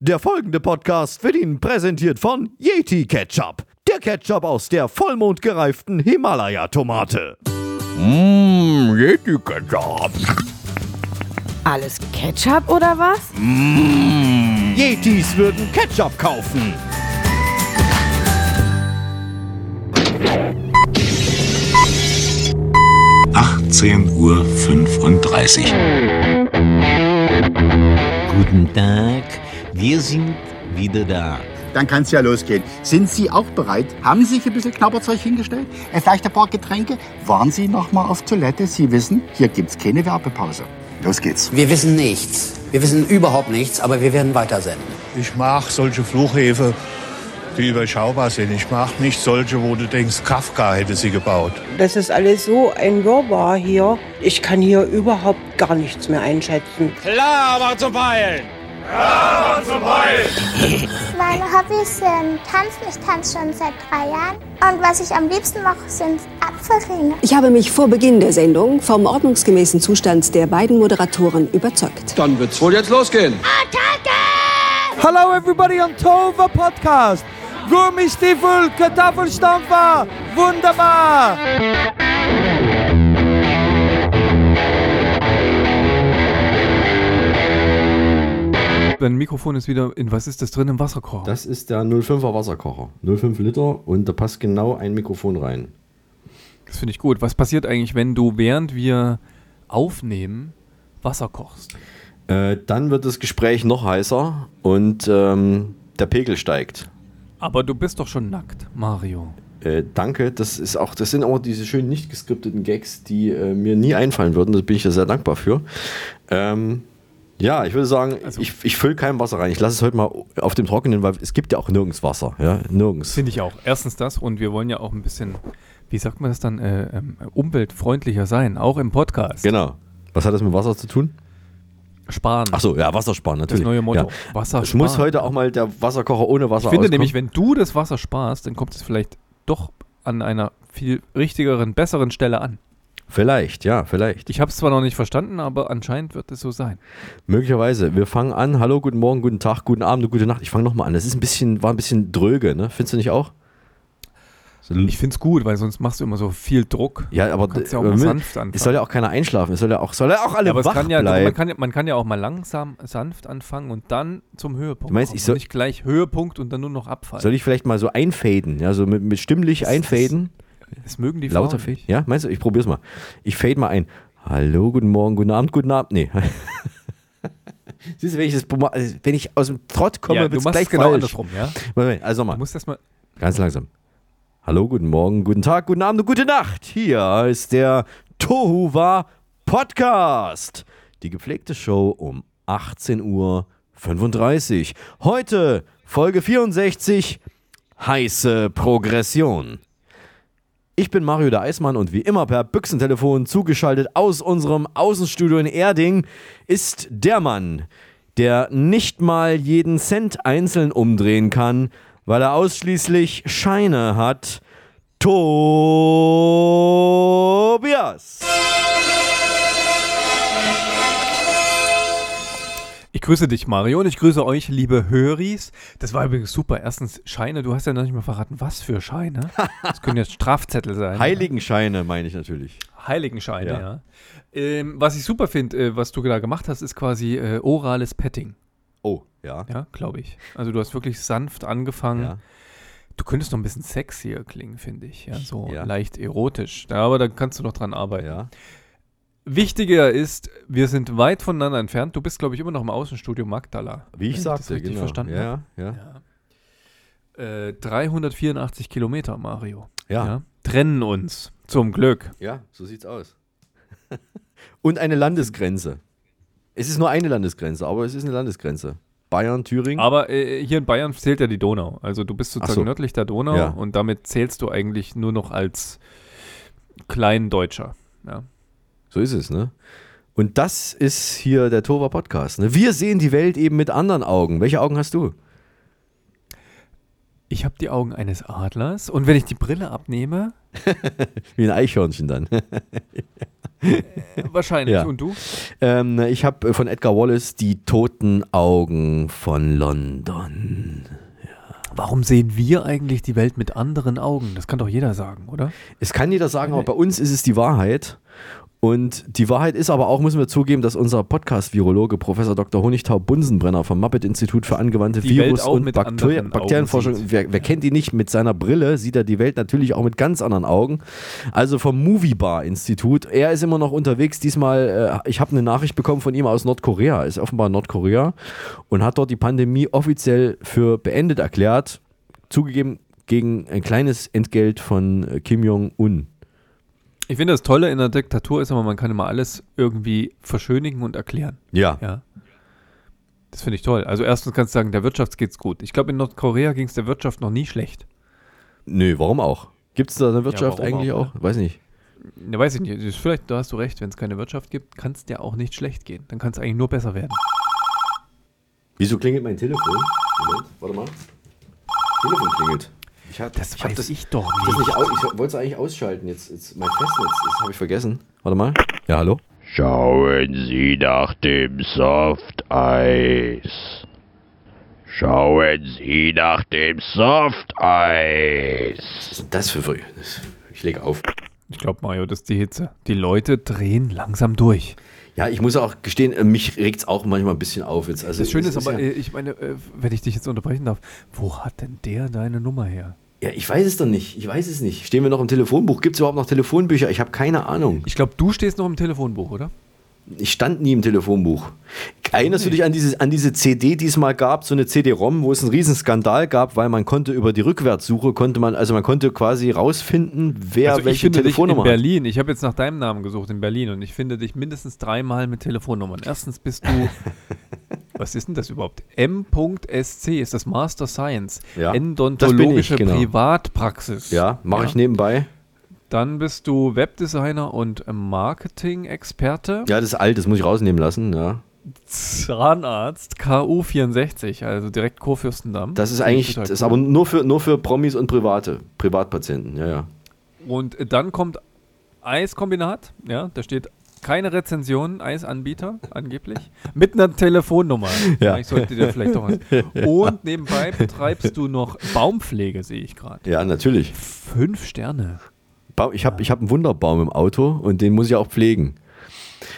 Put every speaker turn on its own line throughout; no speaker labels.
Der folgende Podcast wird Ihnen präsentiert von Yeti Ketchup. Der Ketchup aus der vollmondgereiften Himalaya-Tomate.
Mmm, Yeti Ketchup.
Alles Ketchup oder was?
Yetis würden Ketchup kaufen.
Uhr. 35.
Guten Tag, wir sind wieder da.
Dann kann es ja losgehen. Sind Sie auch bereit? Haben Sie sich ein bisschen Knabberzeug hingestellt? Äh, Vielleicht ein paar Getränke? Waren Sie noch mal auf Toilette? Sie wissen, hier gibt's keine Werbepause. Los geht's.
Wir wissen nichts. Wir wissen überhaupt nichts, aber wir werden weitersenden.
Ich mag solche Flughäfen, die überschaubar sind. Ich mag nicht solche, wo du denkst, Kafka hätte sie gebaut.
Das ist alles so ein Wirrwarr hier. Ich kann hier überhaupt gar nichts mehr einschätzen.
Meine Hobbys sind Tanzen. Ich tanze schon seit drei Jahren. Und was ich am liebsten mache, sind Apfelringe.
Ich habe mich vor Beginn der Sendung vom ordnungsgemäßen Zustand der beiden Moderatoren überzeugt.
Dann wird's wohl jetzt losgehen.
Hello everybody on Tova Podcast. Gummistiefel, Kartoffelstampfer, wunderbar.
Dein Mikrofon ist wieder in, was ist das drin im Wasserkocher?
Das ist der 05er Wasserkocher. 05 Liter und da passt genau ein Mikrofon rein.
Das finde ich gut. Was passiert eigentlich, wenn du während wir aufnehmen Wasser kochst?
Äh, dann wird das Gespräch noch heißer und ähm, der Pegel steigt.
Aber du bist doch schon nackt, Mario.
Äh, danke, das ist auch, das sind auch diese schönen nicht geskripteten Gags, die äh, mir nie einfallen würden. Da bin ich ja sehr dankbar für. Ähm, ja, ich würde sagen,
Also-
ich, ich fülle kein Wasser rein. Ich lasse es heute mal auf dem Trockenen, weil es gibt ja auch nirgends Wasser. Ja, nirgends.
Finde ich auch. Erstens das und wir wollen ja auch ein bisschen, wie sagt man das dann, äh, ähm, umweltfreundlicher sein, auch im Podcast.
Genau. Was hat das mit Wasser zu tun?
Sparen.
Ach so, ja, Wasser sparen, natürlich.
neue Motto.
Ja.
Wasser
Es muss
sparen.
heute auch mal der Wasserkocher ohne Wasser
Ich finde
auskommen.
nämlich, wenn du das Wasser sparst, dann kommt es vielleicht doch an einer viel richtigeren, besseren Stelle an.
Vielleicht, ja, vielleicht.
Ich habe es zwar noch nicht verstanden, aber anscheinend wird es so sein.
Möglicherweise. Wir fangen an. Hallo, guten Morgen, guten Tag, guten Abend gute Nacht. Ich fange nochmal an. Das ist ein bisschen, war ein bisschen dröge, ne? Findest du nicht auch?
Ich finde es gut, weil sonst machst du immer so viel Druck.
ja, aber
Du ja auch sanft anfangen.
es soll ja auch keiner einschlafen. Es soll ja auch, soll ja auch alle
Ja, aber
wach
kann ja,
bleiben.
man, kann, ja- man kann ja auch mal langsam, sanft anfangen und dann zum Höhepunkt.
Du meinst,
kommen.
ich soll-
nicht gleich Höhepunkt und dann nur noch abfallen.
soll ich vielleicht mal so einfaden? Ja, so mit, mit stimmlich
Das-
einfaden?
Das mögen die
Lauter
nicht.
Ja, meinst du? Ich probier's mal. Ich fade mal ein. Hallo, guten Morgen, guten Abend, guten Abend. Nee. Siehst du, wenn ich, das, also wenn ich aus dem Trott komme,
Ja, du
wird's gleich
es genau
falsch.
andersrum, ja?
Moment, also
Du
mal.
musst erstmal.
Ganz langsam. Hallo, guten Morgen, guten Tag, guten Abend und gute Nacht. Hier ist der Tohuwa Podcast. Die gepflegte Show um 18.35 Uhr. Heute Folge 64, heiße Progression. Ich bin Mario der Eismann und wie immer per Büchsentelefon zugeschaltet aus unserem Außenstudio in Erding ist der Mann, der nicht mal jeden Cent einzeln umdrehen kann, weil er ausschließlich Scheine hat. Tobias.
Ich grüße dich, Mario, und ich grüße euch, liebe Höris. Das war übrigens super. Erstens Scheine. Du hast ja noch nicht mal verraten, was für Scheine. Das können jetzt Strafzettel sein.
Heiligenscheine meine ich natürlich.
Heiligenscheine, ja.
Ja.
Ähm, was ich super finde, äh, was du da gemacht hast, ist quasi äh, orales Petting.
Oh, ja.
Ja, glaube ich. Also du hast wirklich sanft angefangen.
Ja.
Du könntest noch ein bisschen sexier klingen, finde ich. Ja, so
Ja.
leicht erotisch. Ja, aber da kannst du noch dran arbeiten.
ja.
Wichtiger ist, wir sind weit voneinander entfernt. Du bist, glaube ich, immer noch im Außenstudio Magdala.
Wie ich sagte,
richtig
genau.
verstanden
ja, ja.
Äh, 384 Kilometer, Mario.
Ja.
Trennen uns. Zum Glück.
Ja, so sieht's aus. Und eine Landesgrenze. Es ist nur eine Landesgrenze, aber es ist eine Landesgrenze. Bayern, Thüringen.
Aber äh, hier in Bayern zählt ja die Donau. Also du bist sozusagen
so.
nördlich der Donau
Ja.
und damit zählst du eigentlich nur noch als Kleindeutscher. Ja.
So ist es, ne? Und das ist hier der Tova Podcast. Ne? Wir sehen die Welt eben mit anderen Augen. Welche Augen hast du?
Ich habe die Augen eines Adlers und wenn ich die Brille abnehme,
Wie ein Eichhörnchen dann.
Wahrscheinlich.
Ja.
Und du?
Ähm, ich habe von Edgar Wallace die toten Augen von London.
Warum sehen wir eigentlich die Welt mit anderen Augen? Das kann doch jeder sagen, oder?
Es kann jeder sagen, aber bei uns ist es die Wahrheit. Und die Wahrheit ist aber auch, müssen wir zugeben, dass unser Podcast-Virologe Professor Dr. Honigtau Bunsenbrenner vom Muppet-Institut für angewandte
Die
Virus- und
Augen
Bakterienforschung, wer, wer kennt die nicht, mit seiner Brille sieht er die Welt natürlich auch mit ganz anderen Augen. Also vom Movie Bar Institut. Er ist immer noch unterwegs. Diesmal, äh, ich habe eine Nachricht bekommen von ihm aus Nordkorea, ist offenbar in Nordkorea und hat dort die Pandemie offiziell für beendet erklärt. Zugegeben gegen ein kleines Entgelt von äh, Kim Jong-un.
Ich finde, das Tolle in der Diktatur ist immer, man kann immer alles irgendwie verschönigen und erklären.
Ja.
Ja. Das finde ich toll. Also erstens kannst du sagen, der Wirtschaft geht's gut. Ich glaube, in Nordkorea ging es der Wirtschaft noch nie schlecht.
Nö, warum auch? Gibt es da eine Wirtschaft
warum
eigentlich
auch,
auch? Weiß nicht.
Ne, weiß ich nicht. Vielleicht, da hast du recht, wenn es keine Wirtschaft gibt, kann es dir auch nicht schlecht gehen. Dann kann es eigentlich nur besser werden.
Wieso klingelt mein Telefon? Moment, warte mal. Telefon klingelt. Ich hab,
Das
ich hab
weiß
das,
ich doch
das
nicht.
nicht aus, ich wollte es eigentlich ausschalten. Jetzt, jetzt mein Festnetz, das habe ich vergessen. Warte mal. Ja, hallo?
Schauen Sie nach dem Softeis. Schauen Sie nach dem Softeis.
Was ist denn das für früh? Ich lege auf.
Ich glaube, Mario, das ist die Hitze. Die Leute drehen langsam durch.
Ja, ich muss auch gestehen, äh, mich regt es auch manchmal ein bisschen auf jetzt. Also
Das Schöne
es
ist aber,
ja,
äh, ich meine, äh, wenn ich dich jetzt unterbrechen darf, wo hat denn der deine Nummer her?
Ja, ich weiß es doch nicht. Ich weiß es nicht. Stehen wir noch im Telefonbuch? Gibt es überhaupt noch Telefonbücher? Ich habe keine Ahnung.
Ich glaube, du stehst noch im Telefonbuch, oder?
Ich stand nie im Telefonbuch. Erinnerst du dich an diese, an diese CD, die es mal gab, so eine CD-ROM, wo es einen riesen Skandal gab, weil man konnte über die Rückwärtssuche, konnte man, also man konnte quasi rausfinden, wer
also
welche
finde dich in
Telefonnummer hat.
Berlin. Ich habe jetzt nach deinem Namen gesucht in Berlin und ich finde dich mindestens dreimal mit Telefonnummern. Erstens bist du, was ist denn das überhaupt? M.SC ist das Master Science.
Ja,
Endontologische
das bin ich, genau.
Privatpraxis.
Ja, mache ich nebenbei.
Dann bist du Webdesigner und Marketing-Experte.
Ja, das ist alt, das muss ich rausnehmen lassen, ja.
Zahnarzt, KU64, also direkt Kurfürstendamm.
Das ist eigentlich, das ist aber nur für, nur für Promis und Private, Privatpatienten, ja, ja.
Und dann kommt Eiskombinat, ja, da steht keine Rezension, Eisanbieter, angeblich, mit einer Telefonnummer.
Ja.
Ich sollte dir vielleicht doch was. Und nebenbei betreibst du noch Baumpflege, sehe ich gerade.
Ja, natürlich.
Fünf Sterne.
Ba- Ich habe ich hab einen Wunderbaum im Auto und den muss ich auch pflegen.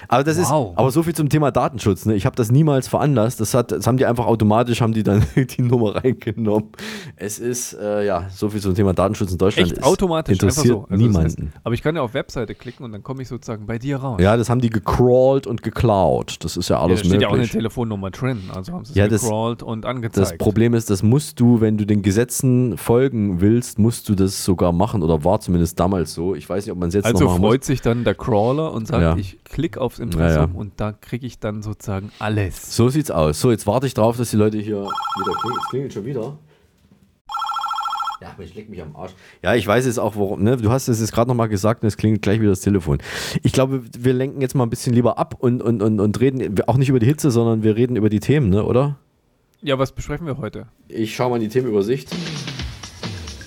Aber das
Wow.
ist, aber so viel zum Thema Datenschutz. Ne? Ich habe das niemals veranlasst. Das, hat, das haben die einfach automatisch, haben die dann die Nummer reingenommen. Es ist, äh, ja, so viel zum Thema Datenschutz in Deutschland.
Echt automatisch,
interessiert
so. Also das
niemanden.
heißt, aber ich kann ja auf Webseite klicken und dann komme ich sozusagen bei dir raus.
ja, das haben die gecrawlt und geklaut. Das ist ja
Ja,
alles
da steht ja auch eine
möglich.
Telefonnummer drin, also haben sie es
Ja, das-
gecrawlt und
Das
angezeigt.
Problem ist, das musst du, wenn du den Gesetzen folgen willst, musst du das sogar machen oder war zumindest damals so. Ich weiß nicht, ob man es jetzt
Also
noch machen
freut
muss.
sich dann der Crawler und sagt,
Ja.
ich klicke aufs Impressum
Ja, ja.
und da kriege ich dann sozusagen alles.
So sieht's aus. So, jetzt warte ich drauf, dass die Leute hier wieder klingeln. Es klingelt schon wieder. Ja, aber ich leck mich am Arsch. Ja, ich weiß jetzt auch, warum. Ne? Du hast es jetzt gerade nochmal gesagt und es klingelt gleich wieder das Telefon. Ich glaube, wir lenken jetzt mal ein bisschen lieber ab und, und, und, und reden auch nicht über die Hitze, sondern wir reden über die Themen, ne? oder?
Ja, was besprechen wir heute?
Ich schaue mal in die Themenübersicht.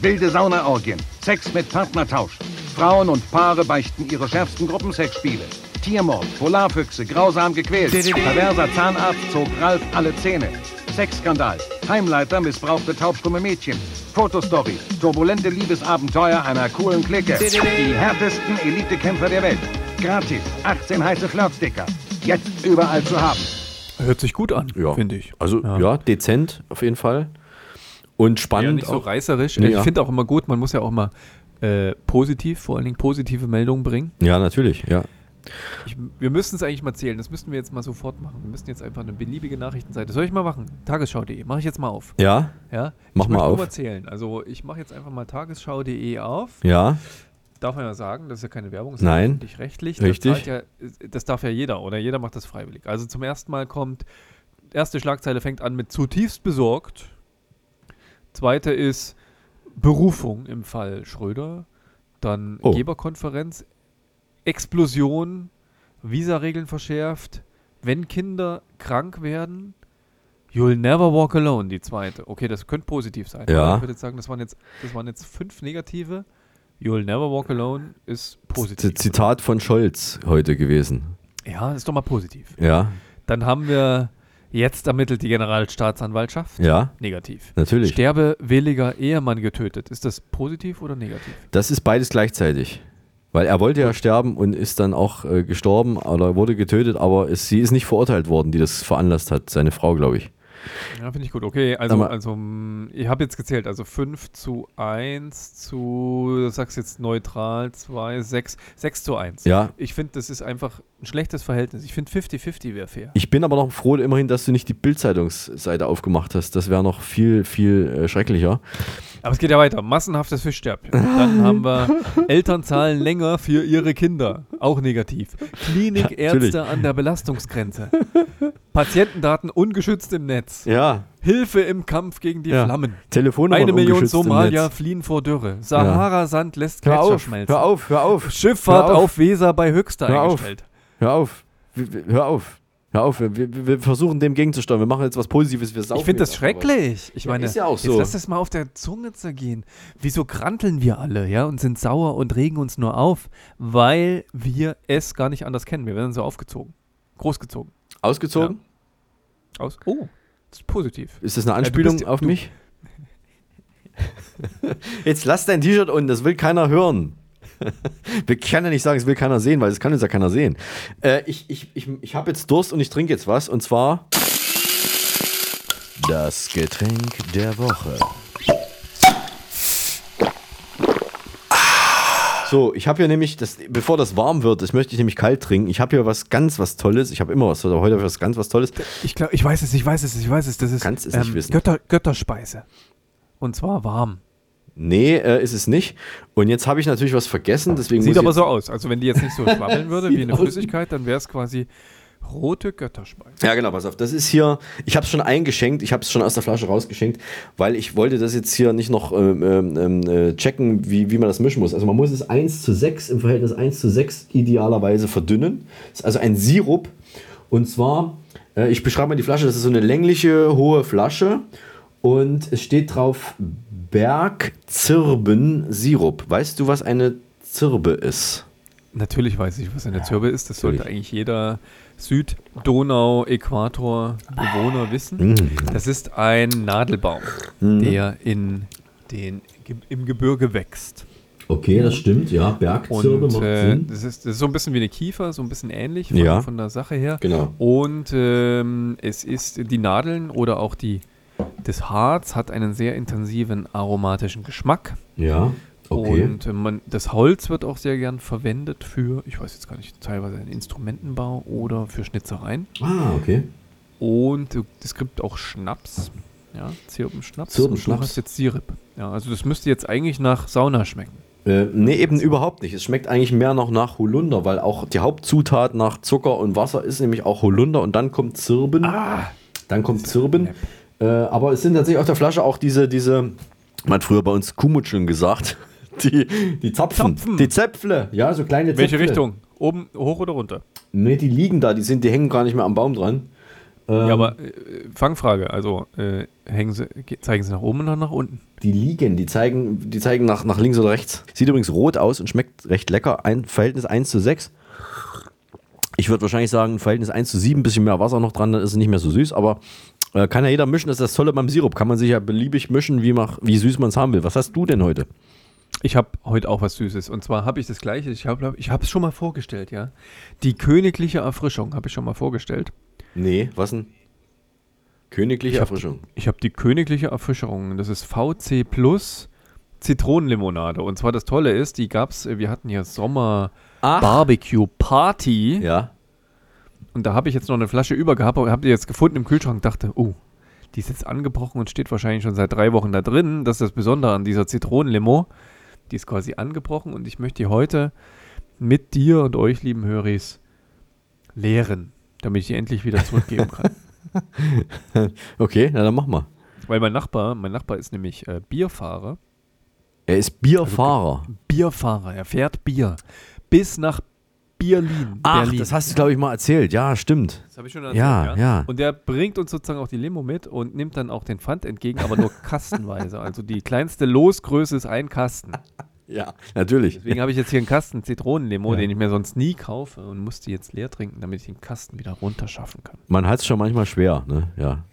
Wilde Saunaorgien, Sex mit Partnertausch. Frauen und Paare beichten ihre schärfsten Gruppensexspiele. Tiermord, Polarfüchse, grausam gequält. Perverser Zahnarzt zog Ralf alle Zähne. Sexskandal, Heimleiter missbrauchte taubstumme Mädchen. Fotostory, turbulente Liebesabenteuer einer coolen Clique. Die härtesten Elitekämpfer der Welt. Gratis, 18 heiße Flirtsticker. Jetzt überall zu haben.
Hört sich gut an,
Ja.
finde ich.
Also, ja. dezent auf jeden Fall. Und
Ja,
spannend.
nicht so
auch.
reißerisch.
Nee,
ich
ja.
finde auch immer gut, man muss ja auch mal äh, positiv, vor allen Dingen positive Meldungen bringen.
Ja, natürlich, ja.
Ich, wir müssen es eigentlich mal zählen. Das müssten wir jetzt mal sofort machen. Wir müssen jetzt einfach eine beliebige Nachrichtenseite. Soll ich mal machen? Tagesschau.de. Mache ich jetzt mal auf.
Ja?
Ja?
Mach
ich
mal
möchte nur
auf.
mal zählen. Also ich mache jetzt einfach mal tagesschau.de auf.
Ja.
Darf man ja sagen, das ist ja keine Werbung, ist
Nein.
ja rechtlich.
Richtig.
Das, ja, das darf ja jeder oder jeder macht das freiwillig. Also zum ersten Mal kommt, erste Schlagzeile fängt an mit zutiefst besorgt. Zweite ist Berufung im Fall Schröder. Dann
Oh.
Geberkonferenz, Explosion, Visaregeln verschärft, wenn Kinder krank werden. You'll never walk alone, die zweite. Okay, das könnte positiv sein.
Ja.
Ich würde jetzt sagen, das waren jetzt, das waren jetzt fünf negative. You'll never walk alone ist positiv.
Zitat von Scholz heute gewesen.
Ja, ist doch mal positiv.
Ja,
Dann haben wir jetzt ermittelt die Generalstaatsanwaltschaft.
Ja.
Negativ.
Natürlich.
Sterbewilliger Ehemann getötet. Ist das positiv oder negativ?
das ist beides gleichzeitig. Weil er wollte ja sterben und ist dann auch äh, gestorben oder wurde getötet, aber es, sie ist nicht verurteilt worden, die das veranlasst hat, seine Frau, glaube ich.
Ja, finde ich gut. Okay, also,
Aber-
also mm, ich habe jetzt gezählt, also 5 zu 1 zu, du sagst jetzt neutral, 2, 6, 6 zu 1.
Ja.
Ich finde, das ist einfach ein schlechtes Verhältnis. Ich finde 50-50 wäre fair.
Ich bin aber noch froh immerhin, dass du nicht die Bildzeitungsseite aufgemacht hast. Das wäre noch viel, viel äh, schrecklicher.
Aber es geht ja weiter. Massenhaftes Fischsterben. Dann haben wir Eltern zahlen länger für ihre Kinder. Auch negativ. Klinikärzte
natürlich.
an der Belastungsgrenze. Patientendaten ungeschützt im Netz.
Ja.
Hilfe im Kampf gegen die
Ja.
Flammen.
Telefonnummern
Eine Million Somalier
Netz.
fliehen vor Dürre. Sahara-Sand lässt
Hör
Gletscher
auf,
schmelzen.
hör auf, hör auf.
Schifffahrt
Hör auf.
auf Weser bei Höchster
Hör auf.
eingestellt.
Hör auf. Wir- wir- Hör auf. Hör auf. Wir, wir, versuchen dem gegenzusteuern. Wir machen jetzt was Positives. Wir
Ich finde das
jetzt
schrecklich. Ich
Ja,
meine,
ist ja auch
jetzt
so.
lass das mal auf der Zunge zergehen. Wieso kranteln wir alle, ja, und sind sauer und regen uns nur auf, weil wir es gar nicht anders kennen. Wir werden so aufgezogen. Großgezogen.
Ausgezogen?
Aus. Oh, das ist positiv.
Ist das eine
Ja, du
Anspielung
bist-
auf
du-
mich? Jetzt lass dein T-Shirt unten, das will keiner hören. Wir können ja nicht sagen, es will keiner sehen, weil das kann uns ja keiner sehen. Äh, ich ich, ich, ich habe jetzt Durst und ich trinke jetzt was und zwar das Getränk der Woche. So, ich habe hier nämlich, das, bevor das warm wird, das möchte ich nämlich kalt trinken. Ich habe hier was ganz was Tolles. Ich habe immer was, aber heute habe ich was ganz was Tolles.
Ich glaube, ich weiß es, ich weiß es, ich weiß es. Das ist
Kannst es nicht wissen.
Götter, Götterspeise. Und zwar warm.
Nee, äh, ist es nicht. Und jetzt habe ich natürlich was vergessen, deswegen
Sieht aber so aus. Also wenn die jetzt nicht so schwabbeln würde wie eine
aus-
Flüssigkeit, dann wäre es quasi rote Götterspeise.
Ja, genau, pass auf. Das ist hier, ich habe es schon eingeschenkt, ich habe es schon aus der Flasche rausgeschenkt, weil ich wollte das jetzt hier nicht noch ähm, ähm, äh, checken, wie, wie man das mischen muss. Also man muss es 1 zu 6 im Verhältnis 1 zu 6 idealerweise verdünnen. Das ist also ein Sirup. Und zwar, äh, ich beschreibe mal die Flasche, das ist so eine längliche, hohe Flasche. Und es steht drauf Bergzirben-Sirup. Weißt du, was eine Zirbe ist?
Natürlich weiß ich, was eine Zirbe ist. Das sollte eigentlich jeder Süd-Donau-Äquator-Bewohner wissen.
Mhm.
Das ist ein Nadelbaum,
Mhm.
der in den, im Gebirge wächst.
Okay, das stimmt, ja. Bergzirbe
Und
macht
äh,
Sinn.
das, ist, das ist so ein bisschen wie eine Kiefer, so ein bisschen ähnlich von,
Ja.
von der Sache her.
Genau.
Und ähm, es ist die Nadeln oder auch die, das Harz hat einen sehr intensiven aromatischen Geschmack.
Ja, okay.
Und äh, man, das Holz wird auch sehr gern verwendet für, ich weiß jetzt gar nicht, teilweise einen Instrumentenbau oder für Schnitzereien.
Ah, okay.
Und äh, es gibt auch Schnaps, ja, Zirbenschnaps.
Zirbenschnaps.
Und du hast jetzt Sirup. Ja, also das müsste jetzt eigentlich nach Sauna schmecken.
Äh, nee, eben überhaupt nicht. Es schmeckt eigentlich mehr noch nach Holunder, weil auch die Hauptzutat nach Zucker und Wasser ist nämlich auch Holunder und dann kommt Zirben. dann kommt Zirben. Äh, aber es sind tatsächlich auf der Flasche auch diese, diese, man hat früher bei uns Kumutscheln gesagt, die, die Zapfen, die Zäpfle, ja, so kleine
Welche
Zäpfle.
Richtung? Oben, hoch oder runter?
Nee, die liegen da, die, sind, die hängen gar nicht mehr am Baum dran. Ähm,
ja, aber äh, Fangfrage, also äh, hängen sie, ge- zeigen sie nach oben oder nach unten?
Die liegen, die zeigen, die zeigen nach, nach links oder rechts. Sieht übrigens rot aus und schmeckt recht lecker. Ein Verhältnis 1 zu 6. Ich würde wahrscheinlich sagen, Verhältnis 1 zu 7, ein bisschen mehr Wasser noch dran, dann ist es nicht mehr so süß, aber äh, kann ja jeder mischen, das ist das Tolle beim Sirup. Kann man sich ja beliebig mischen, wie, mach, wie süß man es haben will. Was hast du denn heute?
Ich habe heute auch was Süßes. Und zwar habe ich das gleiche. Ich habe ich es schon mal vorgestellt, ja. Die königliche Erfrischung habe ich schon mal vorgestellt.
Nee, was denn? Königliche
Ich hab-
Erfrischung.
Ich habe die königliche Erfrischung. Das ist VC Plus Zitronenlimonade. Und zwar das Tolle ist, die gab's, äh, wir hatten hier Sommer Barbecue Party.
Ja.
Und da habe ich jetzt noch eine Flasche über gehabt, aber habe die jetzt gefunden im Kühlschrank, dachte, oh, die ist jetzt angebrochen und steht wahrscheinlich schon seit drei Wochen da drin. Das ist das Besondere an dieser Zitronenlimo. Die ist quasi angebrochen und ich möchte die heute mit dir und euch, lieben Höris, leeren, damit ich die endlich wieder zurückgeben kann.
okay, na dann mach mal.
Weil mein Nachbar, mein Nachbar ist nämlich äh, Bierfahrer.
Er ist Bierfahrer.
Bierfahrer, er fährt Bier. Bis nach Bierlin.
Ach,
Berlin.
das hast du, glaube ich, mal erzählt. Ja, stimmt.
Das habe ich schon erzählt,
ja, ja.
Und der bringt uns sozusagen auch die Limo mit und nimmt dann auch den Pfand entgegen, aber nur kastenweise. Also die kleinste Losgröße ist ein Kasten.
Ja, natürlich.
Deswegen habe ich jetzt hier einen Kasten Zitronenlimo,
Ja.
den ich mir sonst nie kaufe und musste jetzt leer trinken, damit ich den Kasten wieder runterschaffen kann.
Man hat es schon manchmal schwer, ne? Ja.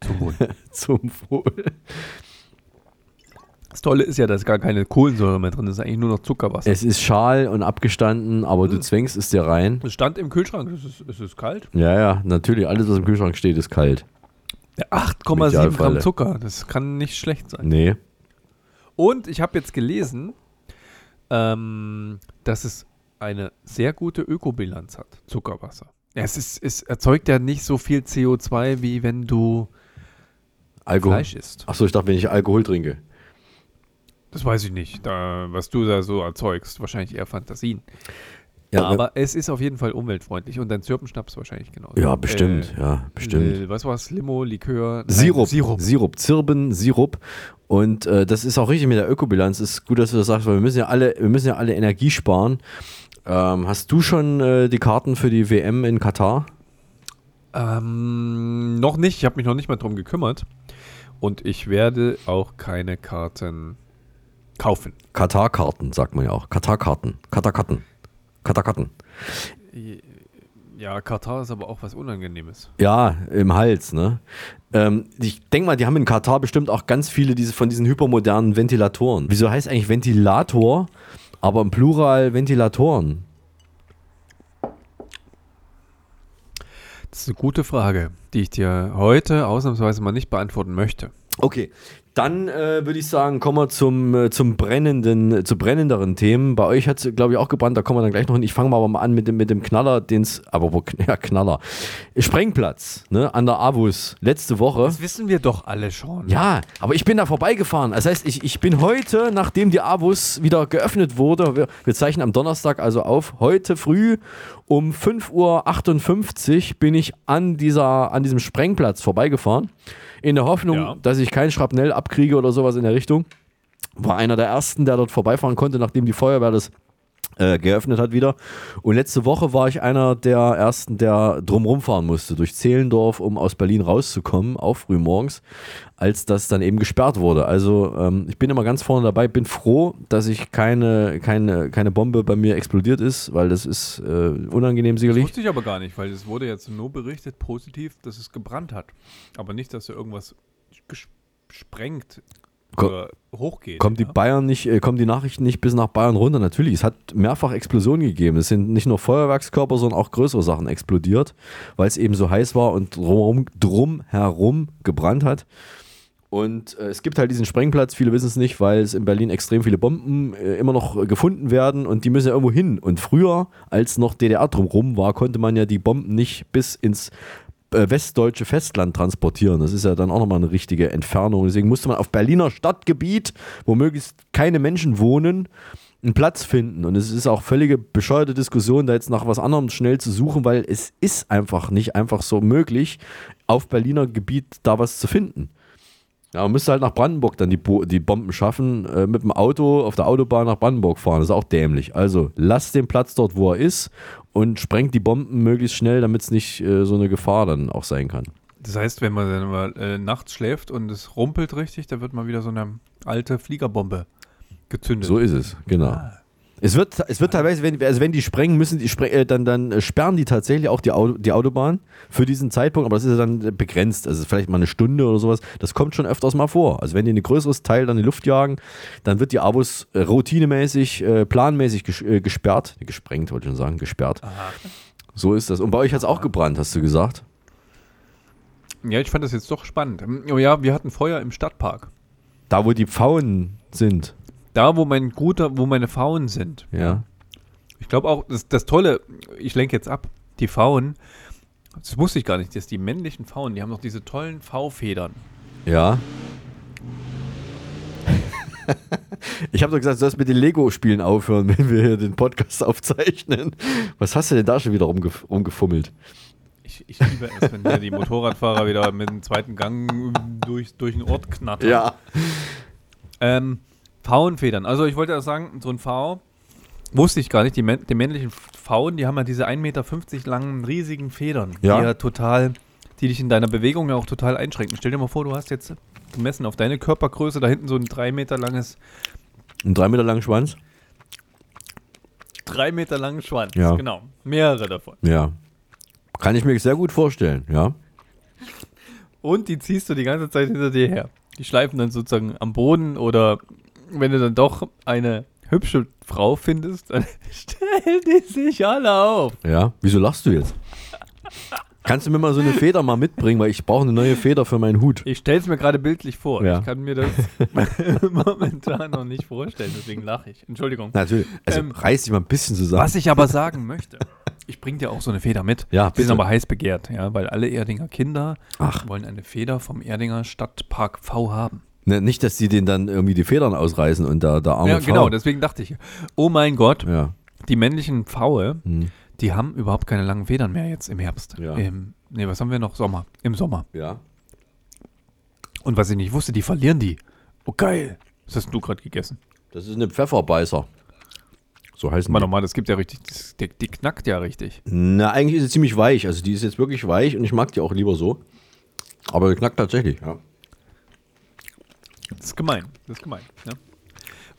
Zum Wohl.
Zum Wohl.
Das Tolle ist ja, dass gar keine Kohlensäure mehr drin ist, eigentlich nur noch Zuckerwasser.
Es ist schal und abgestanden, aber
Hm.
du zwängst es dir rein.
Es stand im Kühlschrank, es ist, es ist kalt.
Ja, ja, natürlich. Alles, was im Kühlschrank steht, ist kalt.
Ja, 8,7 Gramm
Idealfalle.
Zucker, das kann nicht schlecht sein.
Nee.
Und ich habe jetzt gelesen, ähm, dass es eine sehr gute Ökobilanz hat, Zuckerwasser. Ja, es, ist, es erzeugt ja nicht so viel CO2, wie wenn du
Alkohol.
Fleisch isst.
Achso, ich dachte, wenn ich Alkohol trinke.
Das weiß ich nicht, da, was du da so erzeugst. Wahrscheinlich eher Fantasien.
Ja,
Aber es ist auf jeden Fall umweltfreundlich und dein Zirpenschnaps wahrscheinlich genauso.
Ja, bestimmt,
Äh,
ja, bestimmt.
Äh, was war's? Limo, Likör? Nein,
Sirup.
Sirup.
Sirup. Zirben, Sirup. Und äh, das ist auch richtig mit der Ökobilanz. Ist gut, dass du das sagst, weil wir müssen ja alle, wir müssen ja alle Energie sparen. Ähm, hast du schon äh, die Karten für die WM in Katar?
Ähm, noch nicht. Ich habe mich noch nicht mal drum gekümmert. Und ich werde auch keine Karten kaufen.
Katar-Karten, sagt man ja auch. Katar-Karten. Katar-Karten. Katar-Karten.
Ja, Katar ist aber auch was Unangenehmes.
Ja, im Hals, ne? Ähm, ich denke mal, die haben in Katar bestimmt auch ganz viele diese, von diesen hypermodernen Ventilatoren. Wieso heißt eigentlich Ventilator, aber im Plural Ventilatoren?
Das ist eine gute Frage, die ich dir heute ausnahmsweise mal nicht beantworten möchte.
Okay, dann äh, würde ich sagen, kommen wir zum, äh, zum brennenden, äh, zu brennenderen Themen. Bei euch hat es, glaube ich, auch gebrannt, da kommen wir dann gleich noch hin. Ich fange mal aber mal an mit dem, mit dem Knaller, den es, aber wo, ja, Knaller. Sprengplatz, ne, an der Avus, letzte Woche.
Das wissen wir doch alle schon.
Ja, aber ich bin da vorbeigefahren. Das heißt, ich, ich bin heute, nachdem die Avus wieder geöffnet wurde, wir, wir zeichnen am Donnerstag also auf, heute früh um 5.58 Uhr bin ich an, dieser, an diesem Sprengplatz vorbeigefahren. In der Hoffnung,
Ja.
dass ich kein Schrapnell abkriege oder sowas in der Richtung. War einer der ersten, der dort vorbeifahren konnte, nachdem die Feuerwehr das äh, geöffnet hat wieder. Und letzte Woche war ich einer der ersten, der drumrum fahren musste, durch Zehlendorf, um aus Berlin rauszukommen, auch früh morgens, als das dann eben gesperrt wurde. Also ähm, ich bin immer ganz vorne dabei, bin froh, dass ich keine, keine, keine Bombe bei mir explodiert ist, weil das ist äh, unangenehm
Das
sicherlich.
wusste ich aber gar nicht, weil es wurde jetzt nur berichtet positiv, dass es gebrannt hat. Aber nicht, dass da irgendwas gesprengt
Ko-
hochgeht.
Kommen die
ja?
Bayern nicht, äh, kommen die Nachrichten nicht bis nach Bayern runter? Natürlich, es hat mehrfach Explosionen gegeben. Es sind nicht nur Feuerwerkskörper, sondern auch größere Sachen explodiert, weil es eben so heiß war und drumherum, drumherum gebrannt hat. Und äh, es gibt halt diesen Sprengplatz, viele wissen es nicht, weil es in Berlin extrem viele Bomben äh, immer noch äh, gefunden werden und die müssen ja irgendwo hin. Und früher, als noch DDR drumherum war, konnte man ja die Bomben nicht bis ins westdeutsche Festland transportieren. Das ist ja dann auch nochmal eine richtige Entfernung. Deswegen musste man auf Berliner Stadtgebiet, wo möglichst keine Menschen wohnen, einen Platz finden. Und es ist auch völlige bescheuerte Diskussion, da jetzt nach was anderem schnell zu suchen, weil es ist einfach nicht einfach so möglich, auf Berliner Gebiet da was zu finden. Ja, man müsste halt nach Brandenburg dann die, Bo die Bomben schaffen, äh, mit dem Auto auf der Autobahn nach Brandenburg fahren. Das ist auch dämlich. Also lasst den Platz dort, wo er ist und sprengt die Bomben möglichst schnell, damit es nicht äh, so eine Gefahr dann auch sein kann.
Das heißt, wenn man dann mal äh, nachts schläft und es rumpelt richtig, dann wird mal wieder so eine alte Fliegerbombe gezündet.
So ist es, genau. Es wird, es wird teilweise, wenn, also wenn die sprengen, müssen die spre äh, dann, dann sperren die tatsächlich auch die, Auto, die Autobahn für diesen Zeitpunkt, aber das ist ja dann begrenzt. Also vielleicht mal eine Stunde oder sowas. Das kommt schon öfters mal vor. Also wenn die ein größeres Teil dann in die Luft jagen, dann wird die Abos äh, routinemäßig, äh, planmäßig ges gesperrt. Gesprengt, wollte ich schon sagen, gesperrt. So ist das. Und bei euch hat es auch gebrannt, hast du gesagt.
Ja, ich fand das jetzt doch spannend. Oh ja, wir hatten Feuer im Stadtpark.
Da, wo die Pfauen sind.
Da, wo mein guter, wo meine Pfauen sind.
Ja.
Ich glaube auch, das, das Tolle, ich lenke jetzt ab, die Pfauen, das wusste ich gar nicht, dass die männlichen Pfauen, die haben noch diese tollen V-Federn.
Ja. Ich habe doch gesagt, du sollst mit den Lego-Spielen aufhören, wenn wir hier den Podcast aufzeichnen. Was hast du denn da schon wieder rumgef rumgefummelt?
Ich, ich liebe es, wenn die Motorradfahrer wieder mit dem zweiten Gang durch, durch den Ort knattern.
Ja.
Ähm, Pfauenfedern. Also ich wollte ja sagen, so ein V wusste ich gar nicht. Die, die männlichen Pfauen, die haben ja diese 1,50 Meter langen, riesigen Federn,
Ja.
die ja total, die dich in deiner Bewegung ja auch total einschränken. Stell dir mal vor, du hast jetzt gemessen auf deine Körpergröße da hinten so ein 3 Meter langes
Einen drei Meter langen Schwanz?
Drei Meter langen Schwanz.
Ja.
Genau. Mehrere davon.
Ja. Kann ich mir sehr gut vorstellen, ja.
Und die ziehst du die ganze Zeit hinter dir her. Die schleifen dann sozusagen am Boden oder wenn du dann doch eine hübsche Frau findest, dann stellen die sich alle auf.
Ja. Wieso lachst du jetzt? Kannst du mir mal so eine Feder mal mitbringen, weil ich brauche eine neue Feder für meinen Hut.
Ich stelle es mir gerade bildlich vor.
Ja.
Ich kann mir das momentan noch nicht vorstellen, deswegen lache ich. Entschuldigung.
Natürlich. Also
Ähm,
reiß dich mal ein bisschen zusammen.
Was ich aber sagen möchte, ich bringe dir auch so eine Feder mit.
Ja,
Die sind
bitte.
aber heiß begehrt, ja, weil alle Erdinger Kinder
Ach.
wollen eine Feder vom Erdinger Stadtpark V haben.
Ne, nicht, dass die den dann irgendwie die Federn ausreißen und da der arme
ja, genau, deswegen dachte ich, oh mein Gott,
Ja.
die männlichen Pfaue,
Hm.
die haben überhaupt keine langen Federn mehr jetzt im Herbst.
Ja.
Im, nee, was haben wir noch? Sommer. Im Sommer.
Ja.
Und was ich nicht wusste, die verlieren die. Oh geil. Was hast du gerade gegessen?
Das ist eine Pfefferbeißer. So heißen
Mal
die.
nochmal, das gibt ja richtig, das, die, die knackt ja richtig.
Na, eigentlich ist sie ziemlich weich. Also die ist jetzt wirklich weich und ich mag die auch lieber so. Aber die knackt tatsächlich, ja.
Das ist gemein. Das ist gemein. Ja.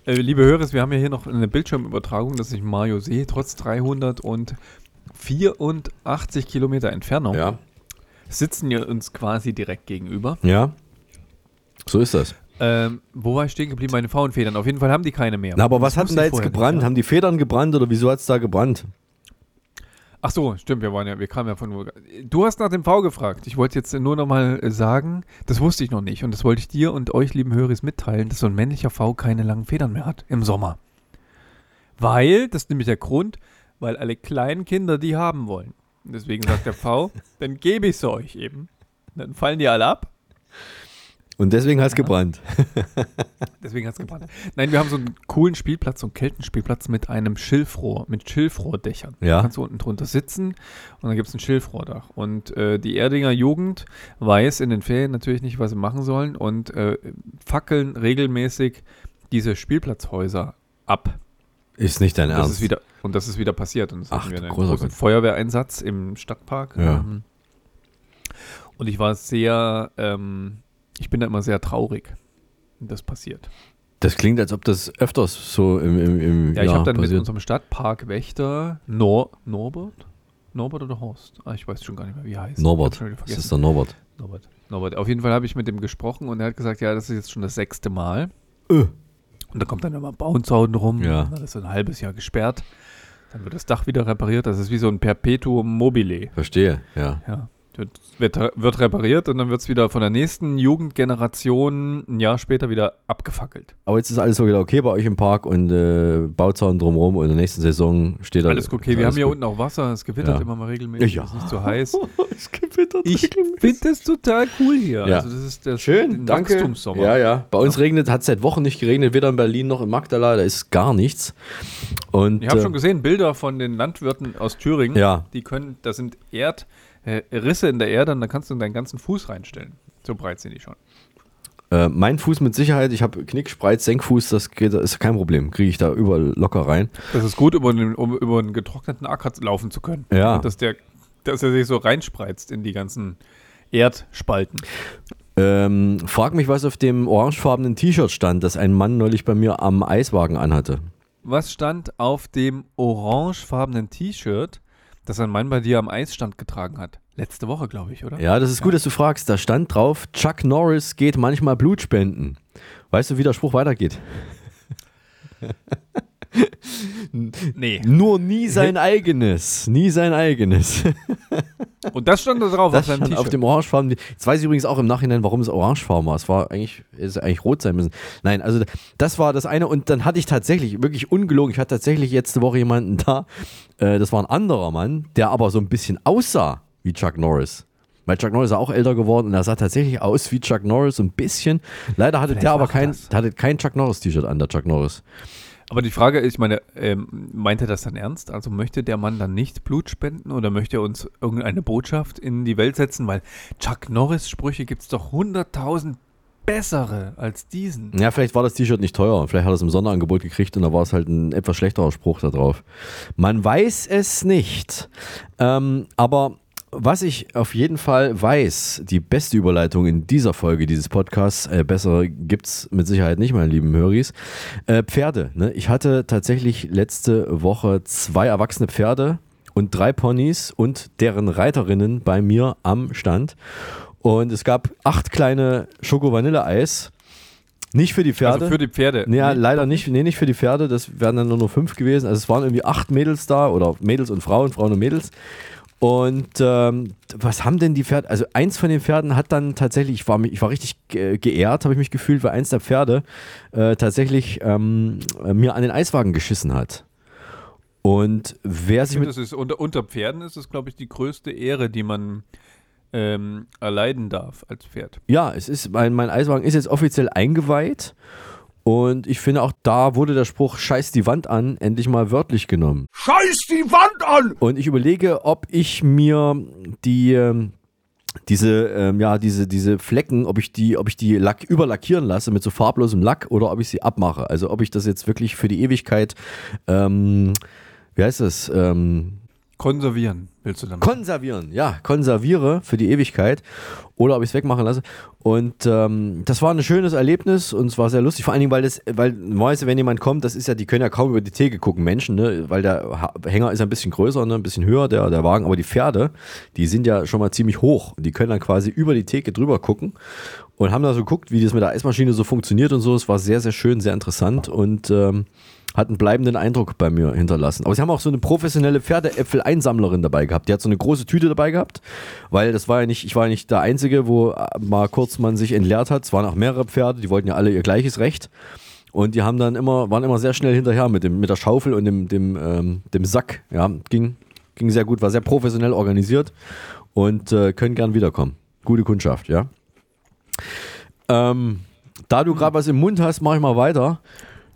Äh, liebe Hörer, wir haben ja hier noch eine Bildschirmübertragung, dass ich Mario sehe, trotz 384 Kilometer Entfernung.
Ja.
Sitzen wir uns quasi direkt gegenüber.
Ja. So ist das.
Ähm, wo war ich stehen geblieben? Meine Faunfedern. Auf jeden Fall haben die keine mehr.
Na, aber
Das
was hat denn da jetzt gebrannt?
nicht, ja.
Haben die Federn gebrannt oder wieso hat es da gebrannt?
Ach so, stimmt, wir waren ja, wir kamen ja von. Du hast nach dem V gefragt. Ich wollte jetzt nur noch mal äh, sagen, das wusste ich noch nicht und das wollte ich dir und euch, lieben Höris, mitteilen, dass so ein männlicher V keine langen Federn mehr hat im Sommer. Weil, das ist nämlich der Grund, weil alle kleinen Kinder die haben wollen. Deswegen sagt der V, dann gebe ich sie euch eben. Dann fallen die alle ab.
Und deswegen hat es gebrannt.
Deswegen hat es gebrannt. Nein, wir haben so einen coolen Spielplatz, so einen Keltenspielplatz mit einem Schilfrohr, mit Schilfrohrdächern.
Ja.
Da kannst du unten drunter sitzen und dann gibt es ein Schilfrohrdach. Und äh, die Erdinger Jugend weiß in den Ferien natürlich nicht, was sie machen sollen und äh, fackeln regelmäßig diese Spielplatzhäuser ab.
Ist nicht dein
das
Ernst.
ist wieder Und das ist wieder passiert. Und das
Ach,
hatten wir einen
großer
großen
Gott.
Feuerwehreinsatz im Stadtpark.
Ja.
Ähm, und ich war sehr, ähm, ich bin da immer sehr traurig, wenn das passiert.
Das klingt, als ob das öfters so im, im, im
Ja, ich habe dann mit
passiert.
unserem Stadtparkwächter Nor Norbert? Norbert oder Horst? Ah, ich weiß schon gar nicht mehr, wie er heißt.
Norbert. Das ist der Norbert.
Norbert. Norbert. Auf jeden Fall habe ich mit dem gesprochen und er hat gesagt, ja, das ist jetzt schon das sechste Mal.
Äh.
Und da kommt dann immer Bauzaun rum.
Ja.
Dann ist ein halbes Jahr gesperrt. Dann wird das Dach wieder repariert. Das ist wie so ein Perpetuum mobile.
Verstehe, ja.
Ja. Wird, wird, repariert und dann wird es wieder von der nächsten Jugendgeneration ein Jahr später wieder abgefackelt.
Aber jetzt ist alles so wieder okay bei euch im Park und äh, Bauzaun drumherum und in der nächsten Saison steht da.
Alles okay. Wir haben
alles
hier
gut.
unten auch Wasser. Es gewittert
Ja.
immer mal regelmäßig.
Ja.
Es ist nicht so heiß.
es gewittert
Ich finde das total cool hier.
Ja.
Also das ist der
Schön, danke.
Wachstumssommer.
Ja, ja. Bei uns regnet, hat es seit Wochen nicht geregnet, weder in Berlin noch in Magdala, da ist gar nichts. Und,
Ich habe
äh,
schon gesehen Bilder von den Landwirten aus Thüringen.
Ja.
Die können, das sind Erd, äh, Risse in der Erde und da kannst du deinen ganzen Fuß reinstellen. So breit sind die schon.
Äh, mein Fuß mit Sicherheit, ich habe Knick, Spreiz, Senkfuß, das geht, ist kein Problem. Kriege ich da überall locker rein.
Das ist gut, über einen, um über einen getrockneten Acker laufen zu können.
Ja.
Dass, der, dass er sich so reinspreizt in die ganzen Erdspalten.
Ähm, frag mich, was auf dem orangefarbenen T-Shirt stand, das ein Mann neulich bei mir am Eiswagen anhatte.
Was stand auf dem orangefarbenen T-Shirt, das ein Mann bei dir am Eisstand getragen hat? Letzte Woche, glaube ich, oder?
Ja, das ist gut, dass du fragst. Da stand drauf, Chuck Norris geht manchmal Blut spenden. Weißt du, wie der Spruch weitergeht?
Nee.
Nur nie sein eigenes. Nie sein eigenes.
Und das stand da drauf
Das
auf seinem T-Shirt.
auf dem orangefarben. Jetzt weiß ich übrigens auch im Nachhinein, warum es orangefarben war. Es war eigentlich, es eigentlich rot sein müssen. Nein, also das war das eine. Und dann hatte ich tatsächlich, wirklich ungelogen, ich hatte tatsächlich letzte Woche jemanden da, äh, das war ein anderer Mann, der aber so ein bisschen aussah wie Chuck Norris. Weil Chuck Norris ist auch älter geworden und er sah tatsächlich aus wie Chuck Norris, ein bisschen. Leider hatte
Vielleicht
der aber kein, hatte kein Chuck Norris-T-Shirt an, der Chuck Norris.
Aber die Frage ist, ich meine, ähm, meint er das dann ernst? Also möchte der Mann dann nicht Blut spenden oder möchte er uns irgendeine Botschaft in die Welt setzen? Weil Chuck Norris-Sprüche gibt es doch hunderttausend bessere als diesen.
Ja, vielleicht war das T-Shirt nicht teuer. Vielleicht hat er es im Sonderangebot gekriegt und da war es halt ein etwas schlechterer Spruch da drauf. Man weiß es nicht. Ähm, aber was ich auf jeden Fall weiß, die beste Überleitung in dieser Folge dieses Podcasts, äh, besser gibt's mit Sicherheit nicht, meine lieben Höris. Äh, Pferde. Ne? Ich hatte tatsächlich letzte Woche zwei erwachsene Pferde und drei Ponys und deren Reiterinnen bei mir am Stand. Und es gab acht kleine Schoko-Vanille-Eis. Nicht für die Pferde.
Also für die Pferde.
Ja,
Nee.
leider nicht. Nee, nicht für die Pferde. Das wären dann nur noch fünf gewesen. Also es waren irgendwie acht Mädels da oder Mädels und Frauen, Frauen und Mädels. Und ähm, was haben denn die Pferde? Also eins von den Pferden hat dann tatsächlich, ich war, ich war richtig ge- geehrt, habe ich mich gefühlt, weil eins der Pferde äh, tatsächlich ähm, äh, mir an den Eiswagen geschissen hat. Und wer
Ich
sich mit
das ist, unter, unter Pferden ist es, glaube ich, die größte Ehre, die man ähm, erleiden darf als Pferd.
Ja, es ist, mein, mein Eiswagen ist jetzt offiziell eingeweiht. Und ich finde auch da wurde der Spruch Scheiß die Wand an endlich mal wörtlich genommen.
Scheiß die Wand an!
Und ich überlege, ob ich mir die ähm, diese ähm, ja diese diese Flecken, ob ich die ob ich die Lack überlackieren lasse mit so farblosem Lack oder ob ich sie abmache. Also ob ich das jetzt wirklich für die Ewigkeit ähm, wie heißt das? Ähm,
Konservieren willst du damit?
Konservieren, ja, konserviere für die Ewigkeit oder ob ich es wegmachen lasse. Und ähm, das war ein schönes Erlebnis und es war sehr lustig, vor allen Dingen, weil das, weil normalerweise, wenn jemand kommt, das ist ja, die können ja kaum über die Theke gucken, Menschen, ne? weil der Hänger ist ein bisschen größer, ne? ein bisschen höher, der, der Wagen, aber die Pferde, die sind ja schon mal ziemlich hoch. Die können dann quasi über die Theke drüber gucken und haben da so geguckt, wie das mit der Eismaschine so funktioniert und so. Es war sehr, sehr schön, sehr interessant und ähm, hat einen bleibenden Eindruck bei mir hinterlassen. Aber sie haben auch so eine professionelle Pferdeäpfel-Einsammlerin dabei gehabt. Die hat so eine große Tüte dabei gehabt, weil das war ja nicht, ich war ja nicht der Einzige, wo mal kurz man sich entleert hat. Es waren auch mehrere Pferde, die wollten ja alle ihr gleiches Recht. Und die haben dann immer, waren immer sehr schnell hinterher mit, dem, mit der Schaufel und dem, dem, ähm, dem Sack. Ja, ging, ging sehr gut, war sehr professionell organisiert und äh, können gern wiederkommen. Gute Kundschaft, ja. Ähm, da du gerade was im Mund hast, mach ich mal weiter.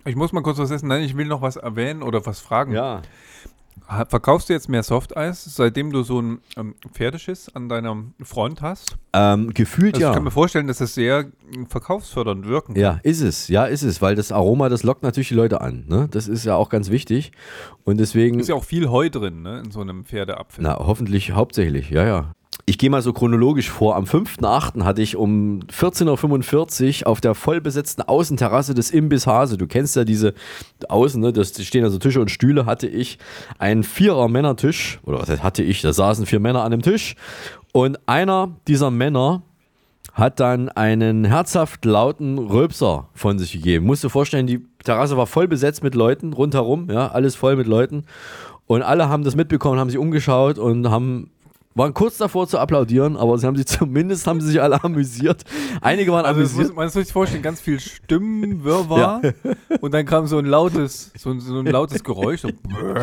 Ich muss mal kurz was essen. Nein, ich will noch was erwähnen oder was fragen.
Ja.
Verkaufst du jetzt mehr Softeis, seitdem du so einen ähm, Pferdeschiss an deiner Front hast?
Ähm, gefühlt
Also
ja.
Ich kann mir vorstellen, dass das sehr äh, verkaufsfördernd wirken kann.
Ja, ist es. Ja, ist es, weil das Aroma, das lockt natürlich die Leute an. Ne? Das ist ja auch ganz wichtig. Und deswegen.
Ist ja auch viel Heu drin, ne, in so einem Pferdeapfel.
Na, hoffentlich hauptsächlich, ja, ja. Ich gehe mal so chronologisch vor. Am 5.8. hatte ich um 14.45 Uhr auf der vollbesetzten Außenterrasse des Imbiss Hase, du kennst ja diese Außen, ne, das da stehen also Tische und Stühle, hatte ich einen Vierer-Männertisch, oder was hatte ich, da saßen vier Männer an dem Tisch und einer dieser Männer hat dann einen herzhaft lauten Rülpser von sich gegeben. Musst du vorstellen, die Terrasse war voll besetzt mit Leuten rundherum, ja, alles voll mit Leuten. Und alle haben das mitbekommen, haben sich umgeschaut und haben waren kurz davor zu applaudieren, aber sie haben sich zumindest haben sie sich alle amüsiert. Einige waren
Also
amüsiert.
muss, man muss sich vorstellen, ganz viel Stimmenwirrwarr und dann kam so ein lautes, so, ein- so ein lautes Geräusch. So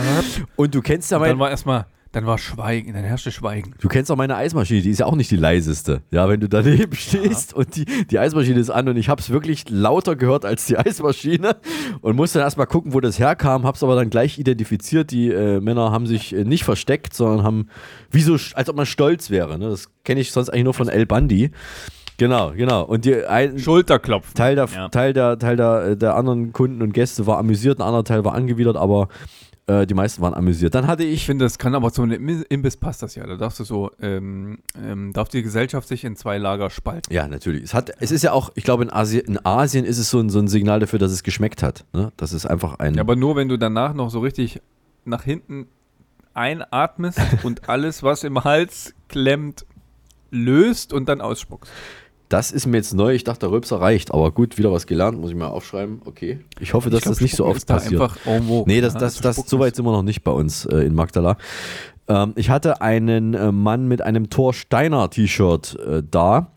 und du kennst ja mein,
dann war erstmal, dann war Schweigen, dann herrschte Schweigen.
Du kennst auch meine Eismaschine, die ist ja auch nicht die leiseste. Ja, wenn du daneben stehst und die, die Eismaschine ist an und ich habe es wirklich lauter gehört als die Eismaschine und musste dann erstmal gucken, wo das herkam, habe es aber dann gleich identifiziert. Die äh, Männer haben sich äh, nicht versteckt, sondern haben, wie so, als ob man stolz wäre. Ne? Das kenne ich sonst eigentlich nur von El Bandi. Genau, genau. Und die ein
Schulterklopfen.
Teil der,
Ja.
Teil der, Teil der, äh, der anderen Kunden und Gäste war amüsiert, ein anderer Teil war angewidert, aber äh, die meisten waren amüsiert. Dann hatte ich
Ich finde, das kann aber zu einem Im- Imbiss passt das ja. Da darfst du so, ähm, ähm, darf die Gesellschaft sich in zwei Lager spalten.
Ja, natürlich. Es, hat, es ist ja auch, ich glaube, in, Asi in Asien ist es so ein, so ein Signal dafür, dass es geschmeckt hat. Ne? Das ist einfach ein.
Ja, aber nur wenn du danach noch so richtig nach hinten einatmest und alles, was im Hals klemmt, löst und dann ausspuckst.
Das ist mir jetzt neu. Ich dachte, der Röpser reicht. Aber gut, wieder was gelernt. Muss ich mal aufschreiben. Okay. Ich hoffe, dass
Ich glaub,
das nicht so oft passiert.
einfach en vogue,
nee, das,
ne?
das, das,
Spucken
so weit sind wir noch nicht bei uns äh, in Magdala. Ähm, ich hatte einen äh, Mann mit einem Thor Steiner T-Shirt äh, da,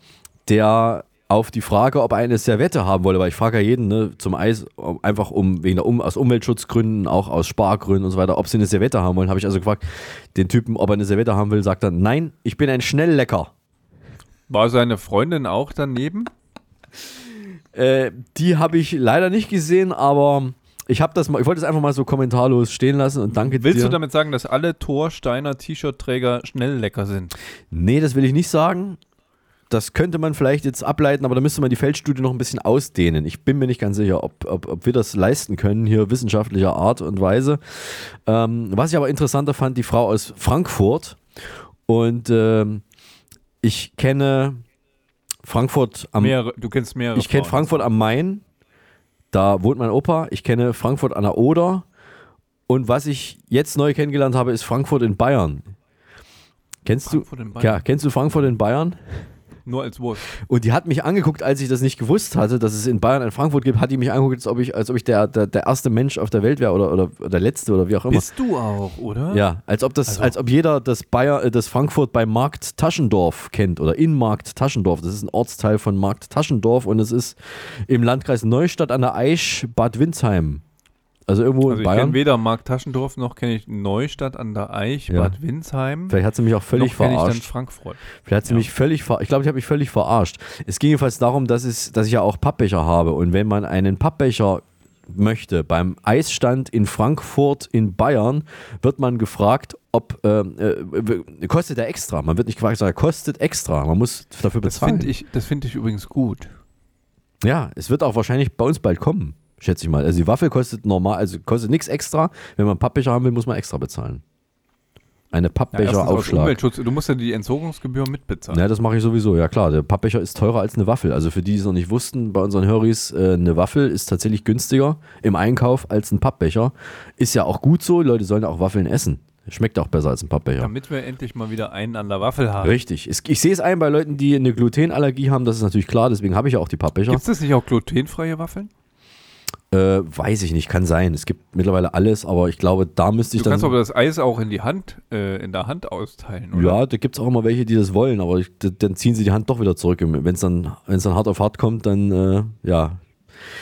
der auf die Frage, ob er eine Servette haben wolle, weil ich frage ja jeden ne, zum Eis, einfach um wegen der um, aus Umweltschutzgründen, auch aus Spargründen und so weiter, ob sie eine Servette haben wollen, habe ich also gefragt, den Typen, ob er eine Servette haben will, sagt er, nein, ich bin ein Schnelllecker.
War seine Freundin auch daneben?
Äh, die habe ich leider nicht gesehen, aber ich habe das mal, ich wollte es einfach mal so kommentarlos stehen lassen und danke
Willst
dir.
du damit sagen, dass alle Thorsteiner T-Shirt-Träger schnell lecker sind?
Nee, das will ich nicht sagen. Das könnte man vielleicht jetzt ableiten, aber da müsste man die Feldstudie noch ein bisschen ausdehnen. Ich bin mir nicht ganz sicher, ob, ob, ob wir das leisten können, hier wissenschaftlicher Art und Weise. Ähm, was ich aber interessanter fand, die Frau aus Frankfurt. Und ähm, ich kenne Frankfurt am
Mehrere, du kennst mehrere.
Ich kenne. Frankfurt am Main. Da wohnt mein Opa. Ich kenne Frankfurt an der Oder. Und was ich jetzt neu kennengelernt habe, ist Frankfurt in Bayern. Kennst
Frankfurt
du?
in Bayern.
Ja, kennst du Frankfurt in Bayern?
Nur als Wurst.
Und die hat mich angeguckt, als ich das nicht gewusst hatte, dass es in Bayern ein Frankfurt gibt, hat die mich angeguckt, als ob ich, als ob ich der, der, der erste Mensch auf der Welt wäre oder, oder, der letzte oder wie auch immer.
Bist du auch, oder?
Ja, als ob das,
Also-
als ob jeder das Bayer, äh, das Frankfurt bei Markt Taschendorf kennt oder in Markt Taschendorf. Das ist ein Ortsteil von Markt Taschendorf und es ist im Landkreis Neustadt an der Aisch Bad Windsheim. Also irgendwo
Also
in
ich kenne
Bayern.
weder Mark Taschendorf noch kenne ich Neustadt an der Eich,
Ja.
Bad Windsheim.
Vielleicht hat sie mich auch völlig
noch
verarscht.
ich dann Frankfurt.
Vielleicht hat sie mich völlig ver ich glaube, ich habe mich völlig verarscht. Es ging jedenfalls darum, dass, es, dass ich ja auch Pappbecher habe. Und wenn man einen Pappbecher möchte beim Eisstand in Frankfurt in Bayern, wird man gefragt, ob ähm, äh, kostet er extra. Man wird nicht gefragt, sondern kostet extra. Man muss dafür
Das
bezahlen.
finde ich, das find ich übrigens gut.
Ja, es wird auch wahrscheinlich bei uns bald kommen, schätze ich mal. Also die Waffel kostet normal, also kostet nichts extra. Wenn man Pappbecher haben will, muss man extra bezahlen. Eine
Ja,
Pappbecher-Aufschlag.
Umweltschutz. Du musst ja die Entsorgungsgebühr mitbezahlen.
Ja, das mache ich sowieso. Ja klar, der Pappbecher ist teurer als eine Waffel. Also für die, die es noch nicht wussten, bei unseren Höris, äh, eine Waffel ist tatsächlich günstiger im Einkauf als ein Pappbecher. Ist ja auch gut so, die Leute sollen ja auch Waffeln essen. Schmeckt auch besser als ein Pappbecher.
Damit wir endlich mal wieder einen an der Waffel haben.
Richtig. Ich sehe es ein bei Leuten, die eine Glutenallergie haben, das ist natürlich klar, deswegen habe ich ja auch die Pappbecher.
Gibt es das nicht auch glutenfreie Waffeln?
Äh, weiß ich nicht, kann sein. Es gibt mittlerweile alles, aber ich glaube, da müsste ich
Du
dann.
kannst aber das Eis auch in die Hand, äh, in der Hand austeilen, oder?
Ja, da gibt es auch immer welche, die das wollen, aber ich, dann ziehen sie die Hand doch wieder zurück. Wenn es dann, wenn's dann hart auf hart kommt, dann äh, ja.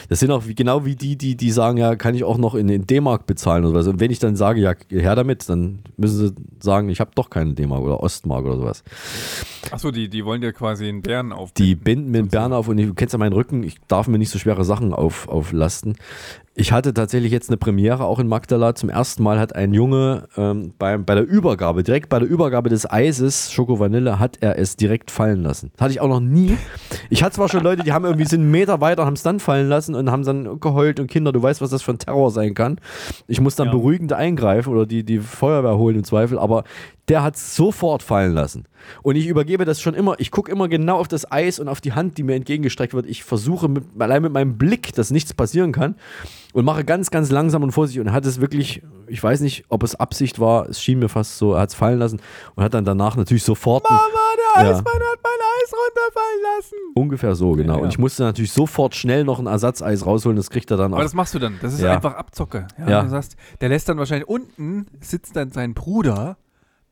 Das sind auch wie, genau wie die, die, die sagen, ja, kann ich auch noch in, in D-Mark bezahlen oder was. Und wenn ich dann sage, ja, her damit, dann müssen sie sagen, ich habe doch keine D-Mark oder Ostmark oder sowas.
Achso, die, die wollen dir quasi einen Bären auf.
Die binden mir einen Bären auf und du kennst ja meinen Rücken, ich darf mir nicht so schwere Sachen auf, auflasten. Ich hatte tatsächlich jetzt eine Premiere auch in Magdala. Zum ersten Mal hat ein Junge ähm, bei, bei der Übergabe, direkt bei der Übergabe des Eises, Schoko Vanille, hat er es direkt fallen lassen. Das hatte ich auch noch nie. Ich hatte zwar schon Leute, die haben irgendwie sind einen Meter weiter, haben es dann fallen lassen und haben dann geheult und Kinder, du weißt, was das für ein Terror sein kann. Ich muss dann beruhigend eingreifen oder die, die Feuerwehr holen im Zweifel, aber der hat es sofort fallen lassen. Und ich übergebe das schon immer, ich gucke immer genau auf das Eis und auf die Hand, die mir entgegengestreckt wird. Ich versuche mit, allein mit meinem Blick, dass nichts passieren kann und mache ganz, ganz langsam und vorsichtig und er hat es wirklich, ich weiß nicht, ob es Absicht war, es schien mir fast so, er hat es fallen lassen und hat dann danach natürlich sofort... Mama,
der
Ja.
Eismann hat mein Eis runterfallen lassen.
Ungefähr so, genau.
Ja.
Und ich musste natürlich sofort schnell noch ein Ersatzeis rausholen, das kriegt er dann auch.
Aber das machst du dann. Das ist
Ja.
einfach Abzocke. Ja,
Ja.
Du sagst, der lässt dann wahrscheinlich unten sitzt dann sein Bruder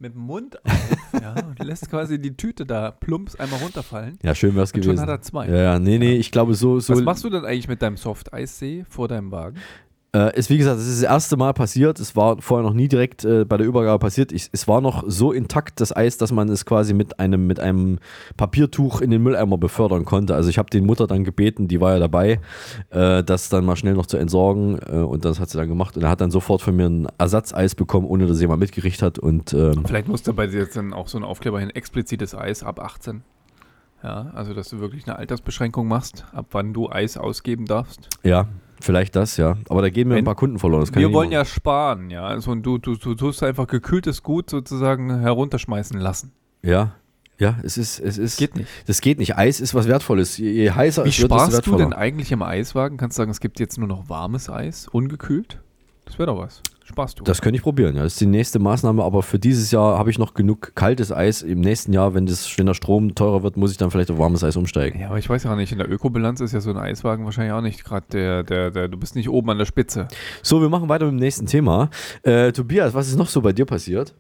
mit dem Mund auf ja, und lässt quasi die Tüte da plumps einmal runterfallen.
Ja, schön wäre es
Und
gewesen.
Schon hat er zwei.
Ja, ja, nee, nee, ich glaube so. so
Was machst du denn eigentlich mit deinem Soft-Eissee vor deinem Wagen?
Äh, ist wie gesagt, es ist das erste Mal passiert. Es war vorher noch nie direkt äh, bei der Übergabe passiert. Ich, es war noch so intakt das Eis, dass man es quasi mit einem mit einem Papiertuch in den Mülleimer befördern konnte. Also ich habe den Mutter dann gebeten, die war ja dabei, äh, das dann mal schnell noch zu entsorgen äh, und das hat sie dann gemacht und er hat dann sofort von mir ein Ersatzeis bekommen, ohne dass jemand mitgerichtet hat und ähm,
Vielleicht musst du bei dir jetzt dann auch so einen Aufkleber hin, explizites Eis ab 18. Ja, also dass du wirklich eine Altersbeschränkung machst, ab wann du Eis ausgeben darfst.
ja, vielleicht das, ja. Aber da gehen mir ein paar Kunden verloren.
Wir wollen ja sparen, ja. Also und du, du, du tust einfach gekühltes Gut sozusagen herunterschmeißen lassen.
Ja. Ja, es ist, es ist.
Geht nicht.
Das geht nicht. Eis ist was Wertvolles. Je, je heißer
Wie
es wird, desto
sparst du
wertvoller.
denn eigentlich im Eiswagen? Kannst du sagen, es gibt jetzt nur noch warmes Eis, ungekühlt? Das wäre doch was. Sparst du.
Das könnte ich probieren, ja. Das ist die nächste Maßnahme, aber für dieses Jahr habe ich noch genug kaltes Eis. Im nächsten Jahr, wenn, das, wenn der Strom teurer wird, muss ich dann vielleicht auf warmes Eis umsteigen.
ja, aber ich weiß ja nicht, in der Ökobilanz ist ja so ein Eiswagen wahrscheinlich auch nicht gerade der, der, der, du bist nicht oben an der Spitze.
So, wir machen weiter mit dem nächsten Thema. Äh, Tobias, was ist noch so bei dir passiert?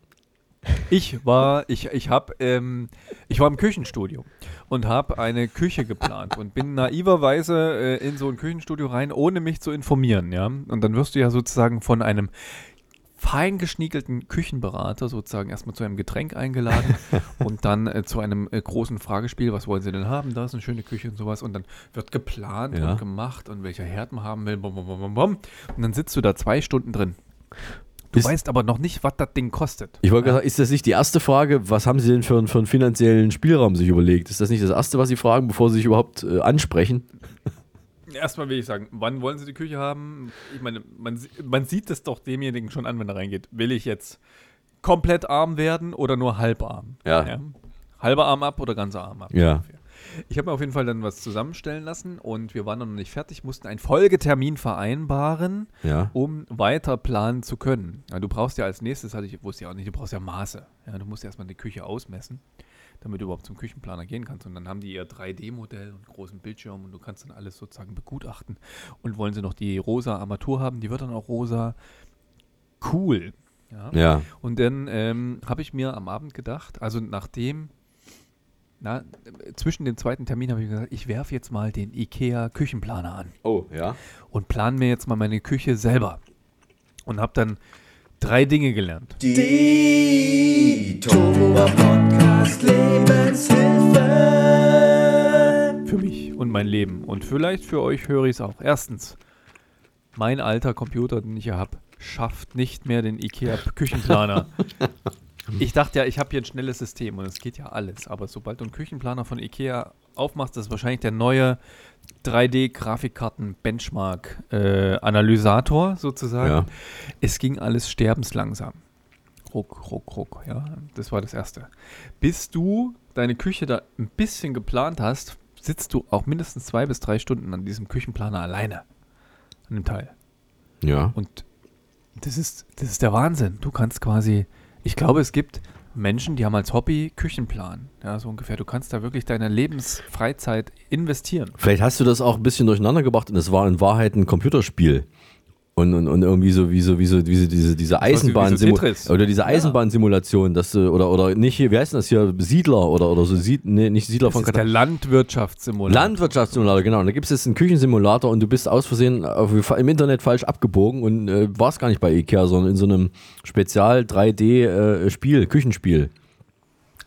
Ich war, ich, ich habe, ähm, ich war im Küchenstudio und habe eine Küche geplant und bin naiverweise äh, in so ein Küchenstudio rein, ohne mich zu informieren, ja. Und dann wirst du ja sozusagen von einem feingeschniegelten Küchenberater sozusagen erstmal zu einem Getränk eingeladen und dann äh, zu einem äh, großen Fragespiel, was wollen sie denn haben, da ist eine schöne Küche und sowas und dann wird geplant
Ja.
und gemacht und welcher Herd man haben will, bom, bom, bom, bom, bom. und dann sitzt du da zwei Stunden drin. Du weißt aber noch nicht, was das Ding kostet.
Ich wollte gerade sagen, ist das nicht die erste Frage, was haben Sie denn für, einen- für einen finanziellen Spielraum sich überlegt? Ist das nicht das erste, was Sie fragen, bevor Sie sich überhaupt äh, ansprechen?
Erstmal will ich sagen, wann wollen Sie die Küche haben? Ich meine, man, man sieht es doch demjenigen schon an, wenn er reingeht. Will ich jetzt komplett arm werden oder nur halbarm.
Ja.
Halber Arm ab oder ganzer Arm ab.
Ja.
ungefähr. Ich habe mir auf jeden Fall dann was zusammenstellen lassen und wir waren noch nicht fertig, mussten einen Folgetermin vereinbaren,
Ja.
um weiter planen zu können. Ja, du brauchst ja als nächstes, hatte ich, wusste ich auch nicht, du brauchst ja Maße. Ja, du musst erstmal die Küche ausmessen, damit du überhaupt zum Küchenplaner gehen kannst. Und dann haben die ihr 3D-Modell und großen Bildschirm und du kannst dann alles sozusagen begutachten. Und wollen sie noch die rosa Armatur haben, die wird dann auch rosa. Cool. Ja.
Ja.
Und dann ähm, habe ich mir am Abend gedacht, also nachdem, na, zwischen dem zweiten Termin habe ich gesagt, ich werfe jetzt mal den IKEA Küchenplaner an.
Oh, ja.
Und plane mir jetzt mal meine Küche selber. Und habe dann drei Dinge gelernt.
Die Tohuwa Podcast Lebenshilfe.
Für mich und mein Leben. Und vielleicht für euch höre ich es auch. Erstens, mein alter Computer, den ich hier habe, schafft nicht mehr den IKEA Küchenplaner. Ich dachte ja, ich habe hier ein schnelles System und es geht ja alles. Aber sobald du einen Küchenplaner von IKEA aufmachst, das ist wahrscheinlich der neue 3D-Grafikkarten-Benchmark-Analysator sozusagen.
Ja.
Es ging alles sterbenslangsam. Ruck, ruck, ruck. Ja, das war das Erste. Bis du deine Küche da ein bisschen geplant hast, sitzt du auch mindestens zwei bis drei Stunden an diesem Küchenplaner alleine. An dem Teil.
Ja.
Und das ist, das ist der Wahnsinn. Du kannst quasi, ich glaube, es gibt Menschen, die haben als Hobby Küchenplan. Ja, so ungefähr. Du kannst da wirklich deine Lebensfreizeit investieren.
Vielleicht hast du das auch ein bisschen durcheinander gebracht und es war in Wahrheit ein Computerspiel. Und, und, und irgendwie so wie so, wie so, wie so diese, diese
so
Eisenbahn
Tetris.
oder diese Eisenbahnsimulation, dass du, oder, oder nicht hier, wie heißt das hier, Siedler oder, oder so, Sied, nee, nicht Siedler
Das
von
ist der Landwirtschaftssimulator.
Landwirtschaftssimulator, genau. Und da gibt es jetzt einen Küchensimulator und du bist aus Versehen auf, im Internet falsch abgebogen und äh, warst gar nicht bei Ikea, sondern in so einem Spezial 3D-Spiel, Küchenspiel.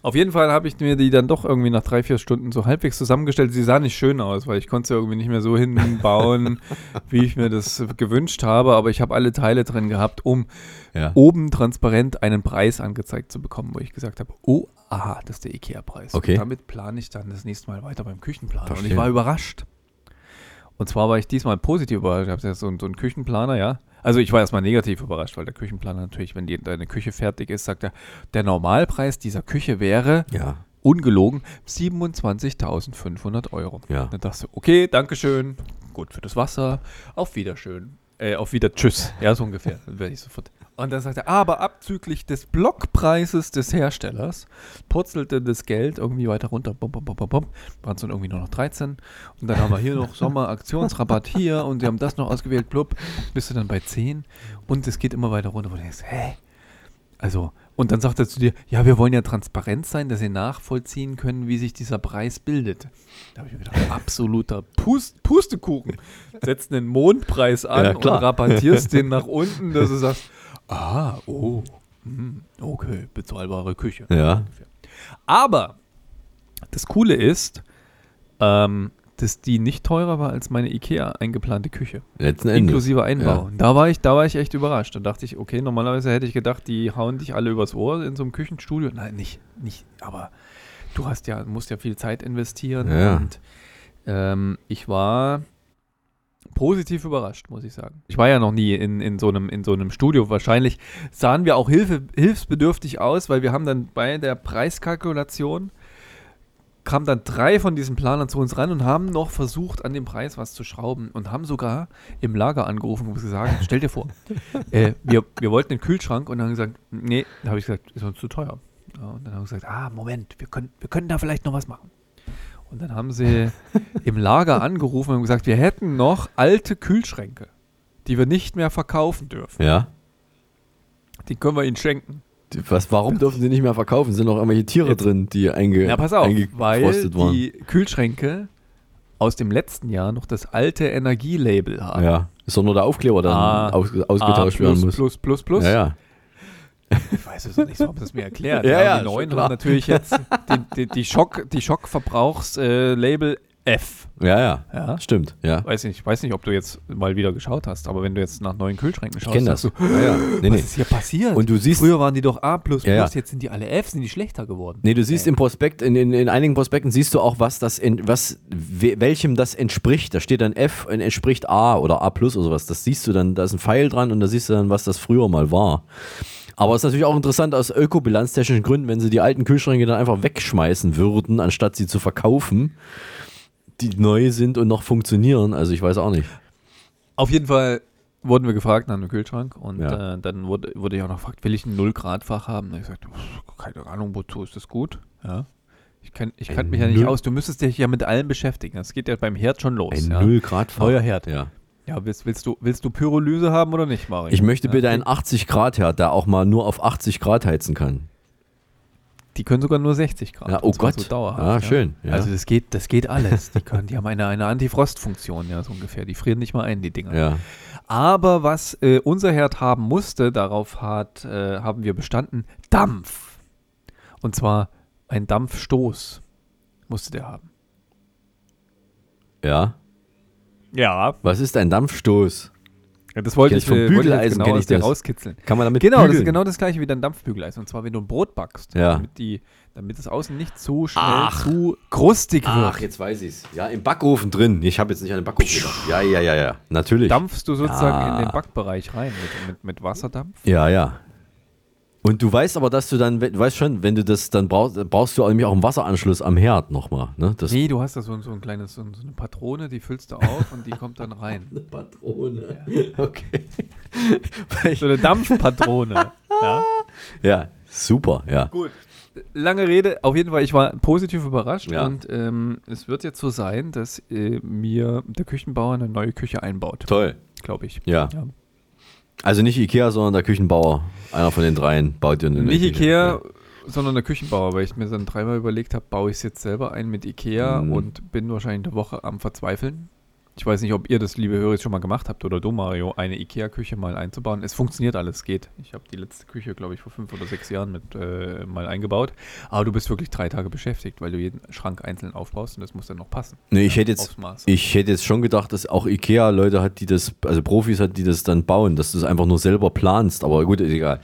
Auf jeden Fall habe ich mir die dann doch irgendwie nach drei, vier Stunden so halbwegs zusammengestellt. Sie sah nicht schön aus, weil ich konnte sie irgendwie nicht mehr so hinbauen, wie ich mir das gewünscht habe. Aber ich habe alle Teile drin gehabt, um
Ja.
oben transparent einen Preis angezeigt zu bekommen, wo ich gesagt habe, oh, aha, das ist der Ikea-Preis.
Okay.
Und damit plane ich dann das nächste Mal weiter beim Küchenplaner. Und
Verstehe.
ich war überrascht. Und zwar war ich diesmal positiv überrascht. Ich habe ja so, so einen Küchenplaner, ja. Also ich war erstmal negativ überrascht, weil der Küchenplaner natürlich, wenn die, deine Küche fertig ist, sagt er, der Normalpreis dieser Küche wäre,
Ja.
ungelogen, 27.500 Euro.
Ja.
Dann dachte ich, okay, Dankeschön, gut für das Wasser, auf Wiederschön. Äh, auf Wieder Tschüss. Ja, so ungefähr. Dann werde ich sofort. Und dann sagt er, aber abzüglich des Blockpreises des Herstellers purzelte das Geld irgendwie weiter runter. Bum, bum, bum, bum, bum. Waren es dann irgendwie nur noch 13. Und dann haben wir hier noch Sommeraktionsrabatt hier und sie haben das noch ausgewählt, blub. Bist du dann bei 10 und es geht immer weiter runter, wo du denkst, hä? Also, und dann sagt er zu dir, ja, wir wollen ja transparent sein, dass sie nachvollziehen können, wie sich dieser Preis bildet. Da habe ich mir gedacht, absoluter Pust, Pustekuchen. Setzt einen Mondpreis an
Ja,
und rabattierst den nach unten, dass du sagst, ah, oh, hm, okay, bezahlbare Küche.
Ja.
Aber das Coole ist, ähm, dass die nicht teurer war als meine IKEA eingeplante Küche.
Letzten Endes.
Inklusive Einbau.
Ja.
Da war ich, da war ich echt überrascht. Da dachte ich, okay, normalerweise hätte ich gedacht, die hauen dich alle übers Ohr in so einem Küchenstudio. Nein, nicht, nicht, aber du hast ja, musst ja viel Zeit investieren.
Ja.
Und ähm, ich war positiv überrascht, muss ich sagen. Ich war ja noch nie in, in, so, einem, in so einem Studio. Wahrscheinlich sahen wir auch Hilfe, hilfsbedürftig aus, weil wir haben dann bei der Preiskalkulation kamen dann drei von diesen Planern zu uns ran und haben noch versucht, an dem Preis was zu schrauben und haben sogar im Lager angerufen und gesagt, stell dir vor, äh, wir, wir wollten den Kühlschrank und dann haben gesagt, nee, da habe ich gesagt, ist uns zu teuer. Ja, und dann haben sie gesagt, ah, Moment, wir können, wir können da vielleicht noch was machen. Und dann haben sie im Lager angerufen und gesagt, wir hätten noch alte Kühlschränke, die wir nicht mehr verkaufen dürfen.
Ja.
Die können wir ihnen schenken.
Was, warum dürfen sie nicht mehr verkaufen? Sind noch irgendwelche Tiere drin, die einge,
Ja, pass auf, weil
waren?
die Kühlschränke aus dem letzten Jahr noch das alte Energielabel haben.
Ja. Ist doch nur der Aufkleber dann
A-
aus, ausgetauscht
A
werden
plus,
muss.
Plus, plus, plus.
Ja, ja.
Ich weiß es nicht, so haben sie es mir erklärt.
Ja, ja,
die neuen haben natürlich jetzt die, die, die Schock, die Schockverbrauchs-Label F.
Ja, ja.
Ja.
Stimmt, ja.
Weiß nicht, ich weiß nicht, ob du jetzt mal wieder geschaut hast, aber wenn du jetzt nach neuen Kühlschränken schaust,
kenn das.
du,
Ja, ja. Nee,
was
nee.
ist hier passiert?
Und du siehst-
Früher waren die doch A++,
Ja, ja.
jetzt sind die alle F, sind die schlechter geworden.
Nee, du siehst im Prospekt, in, in, in einigen Prospekten siehst du auch, was das, in, was, we, welchem das entspricht. Da steht dann F und entspricht A oder A plus oder sowas. Das siehst du dann, da ist ein Pfeil dran und da siehst du dann, was das früher mal war. Aber es ist natürlich auch interessant aus ökobilanztechnischen Gründen, wenn sie die alten Kühlschränke dann einfach wegschmeißen würden, anstatt sie zu verkaufen, die neu sind und noch funktionieren. Also ich weiß auch nicht.
Auf jeden Fall wurden wir gefragt nach einem Kühlschrank und
Ja.
äh, dann wurde, wurde ich auch noch gefragt, will ich ein 0-Grad-Fach haben? Hab ich gesagt, keine Ahnung, wozu ist das gut? Ja. Ich kann, ich kann mich ja nicht aus. Du müsstest dich ja mit allem beschäftigen. Das geht ja beim Herd schon los.
Ein
ja.
0-Grad-Fach.
Neuer Herd.
Ja.
Ja, willst, willst, du, willst du Pyrolyse haben oder nicht, Mario?
Ich möchte bitte einen 80 Grad Herd, der auch mal nur auf 80 Grad heizen kann.
Die können sogar nur 60 Grad.
Ja, oh Gott.
So dauerhaft,
Ah,
ja.
schön, ja.
Also das geht, das geht alles. Die, können, die haben eine, eine Antifrostfunktion, ja, so ungefähr. Die frieren nicht mal ein, die Dinger.
Ja.
Aber was äh, unser Herd haben musste, darauf hat, äh, haben wir bestanden, Dampf. Und zwar ein Dampfstoß musste der haben.
Ja.
Ja.
Was ist ein Dampfstoß?
Ja, das wollte
Kenn
ich,
vom
äh, wollte ich
Bügeleisen
genau
ich
rauskitzeln.
Kann man damit
Genau, das ist
bügeln?
genau das gleiche wie dein Dampfbügeleisen. Und zwar, wenn du ein Brot backst,
Ja.
damit, die, damit es außen nicht zu schnell
Ach.
zu krustig wird.
Ach, jetzt weiß ich's. Ja, im Backofen drin. Ich habe jetzt nicht an den Backofen gedacht. Ja, ja, ja, ja. Natürlich.
Dampfst du sozusagen
Ja.
in den Backbereich rein mit, mit, mit Wasserdampf.
Ja, ja. Und du weißt aber, dass du dann, du weißt schon, wenn du das dann brauchst, brauchst du nämlich auch einen Wasseranschluss am Herd nochmal. Ne? Das
Nee, du hast da so, ein- so ein kleines, so, ein- so eine Patrone, die füllst du auf und die kommt dann rein.
Eine Patrone. Okay.
So eine Dampfpatrone. ja.
Ja, super, ja.
Gut. Lange Rede, auf jeden Fall, ich war positiv überrascht
Ja.
und ähm, es wird jetzt so sein, dass äh, mir der Küchenbauer eine neue Küche einbaut.
Toll.
Glaube ich.
Ja. Also nicht Ikea, sondern der Küchenbauer. Einer von den dreien baut dir eine
Nicht
Küche.
Ikea, sondern der Küchenbauer, weil ich mir dann dreimal überlegt habe, baue ich es jetzt selber ein mit Ikea
Mhm.
und bin wahrscheinlich eine Woche am Verzweifeln. Ich weiß nicht, ob ihr das, liebe Hörer, schon mal gemacht habt oder du, Mario, eine Ikea-Küche mal einzubauen. Es funktioniert alles, es geht. Ich habe die letzte Küche, glaube ich, vor fünf oder sechs Jahren mit äh, mal eingebaut. Aber du bist wirklich drei Tage beschäftigt, weil du jeden Schrank einzeln aufbaust und das muss dann noch passen.
Nee, ich
Ja,
hätte jetzt, ich hätte jetzt schon gedacht, dass auch Ikea Leute hat, die das, also Profis hat, die das dann bauen, dass du es einfach nur selber planst, aber gut, ist egal.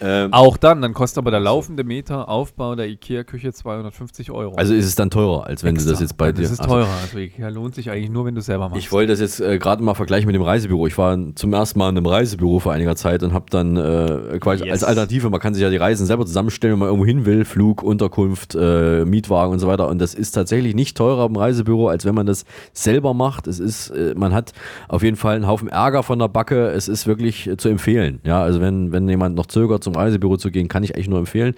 Ähm,
Auch dann, dann kostet aber der laufende Meter Aufbau der Ikea-Küche 250 Euro.
also ist es dann teurer, als wenn du das
Extra.
jetzt bei
Das
dir
ist
also-
teurer. Also Ikea lohnt sich eigentlich nur, wenn du es selber machst.
Ich wollte das jetzt äh, gerade mal vergleichen mit dem Reisebüro. Ich war zum ersten Mal in einem Reisebüro vor einiger Zeit und habe dann äh, quasi
Yes.
als Alternative, man kann sich ja die Reisen selber zusammenstellen, wenn man irgendwo hin will, Flug, Unterkunft, äh, Mietwagen und so weiter. Und das ist tatsächlich nicht teurer im Reisebüro, als wenn man das selber macht. Es ist, äh, man hat auf jeden Fall einen Haufen Ärger von der Backe. Es ist wirklich äh, zu empfehlen. Ja, also wenn, wenn jemand noch zögert, zum Reisebüro zu gehen, kann ich eigentlich nur empfehlen.